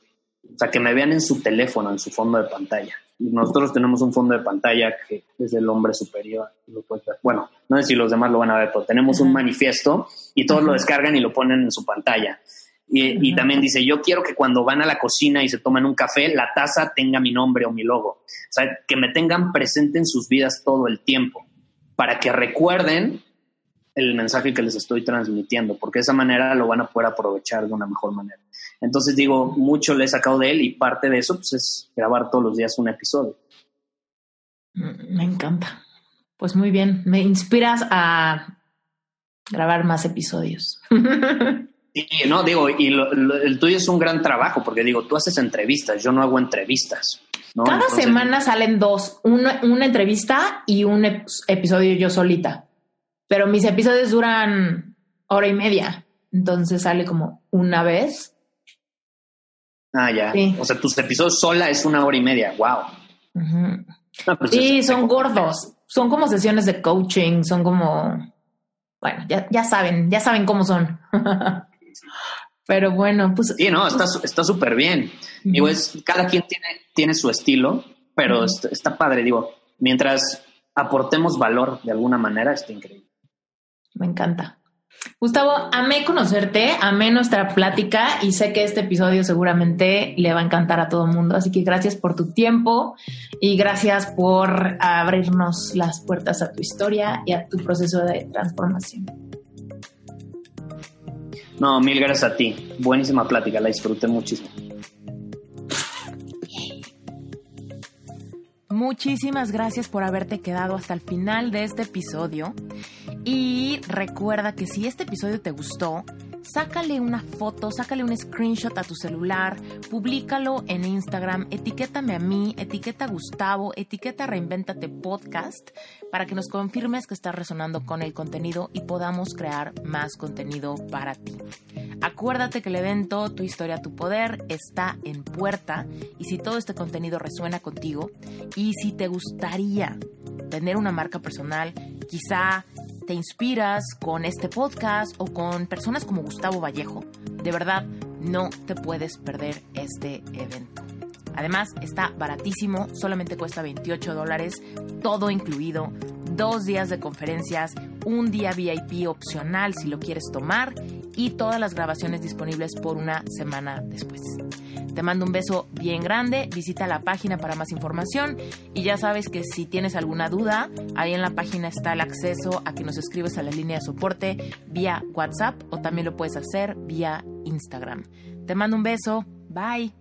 O sea, que me vean en su teléfono, en su fondo de pantalla. Y nosotros tenemos un fondo de pantalla que es el hombre superior. Bueno, no sé si los demás lo van a ver, pero tenemos un manifiesto y todos lo descargan y lo ponen en su pantalla. Y, también dice, yo quiero que cuando van a la cocina y se toman un café, la taza tenga mi nombre o mi logo. O sea, que me tengan presente en sus vidas todo el tiempo, para que recuerden el mensaje que les estoy transmitiendo, porque de esa manera lo van a poder aprovechar de una mejor manera. Entonces digo, mucho le he sacado de él y parte de eso pues, es grabar todos los días un episodio. Mm, me encanta. Pues muy bien, me inspiras a grabar más episodios. Sí, no, digo, y el tuyo es un gran trabajo, porque digo, tú haces entrevistas, yo no hago entrevistas. Cada semana salen dos, una, entrevista y un episodio yo solita. Pero mis episodios duran hora y media, entonces sale como una vez. Ah, ya. O sea, tus episodios sola es una hora y media, wow. Pues sí, son gordos. Son como sesiones de coaching, son como, bueno, ya, ya saben, ya saben cómo son. Pero bueno, pues... Sí, no, está súper bien. Digo, es, cada quien tiene, tiene su estilo, pero está, padre, digo, mientras aportemos valor de alguna manera, está increíble. Me encanta. Gustavo, amé conocerte, amé nuestra plática y sé que este episodio seguramente le va a encantar a todo el mundo. Así que gracias por tu tiempo y gracias por abrirnos las puertas a tu historia y a tu proceso de transformación. No, mil gracias a ti. Buenísima plática, la disfruté muchísimo. Muchísimas gracias por haberte quedado hasta el final de este episodio. Y recuerda que si este episodio te gustó, sácale una foto, sácale un screenshot a tu celular, públicalo en Instagram, etiquétame a mí, etiqueta Gustavo, etiqueta Reinventate Podcast para que nos confirmes que estás resonando con el contenido y podamos crear más contenido para ti. Acuérdate que el evento Tu historia, tu poder está en puerta y si todo este contenido resuena contigo y si te gustaría tener una marca personal, quizá te inspiras con este podcast o con personas como Gustavo Vallejo, de verdad no te puedes perder este evento. Además, está baratísimo, solamente cuesta 28 dólares, todo incluido, dos días de conferencias, un día VIP opcional si lo quieres tomar y todas las grabaciones disponibles por una semana después. Te mando un beso bien grande, visita la página para más información y ya sabes que si tienes alguna duda, ahí en la página está el acceso a que nos escribes a la línea de soporte vía WhatsApp o también lo puedes hacer vía Instagram. Te mando un beso, bye.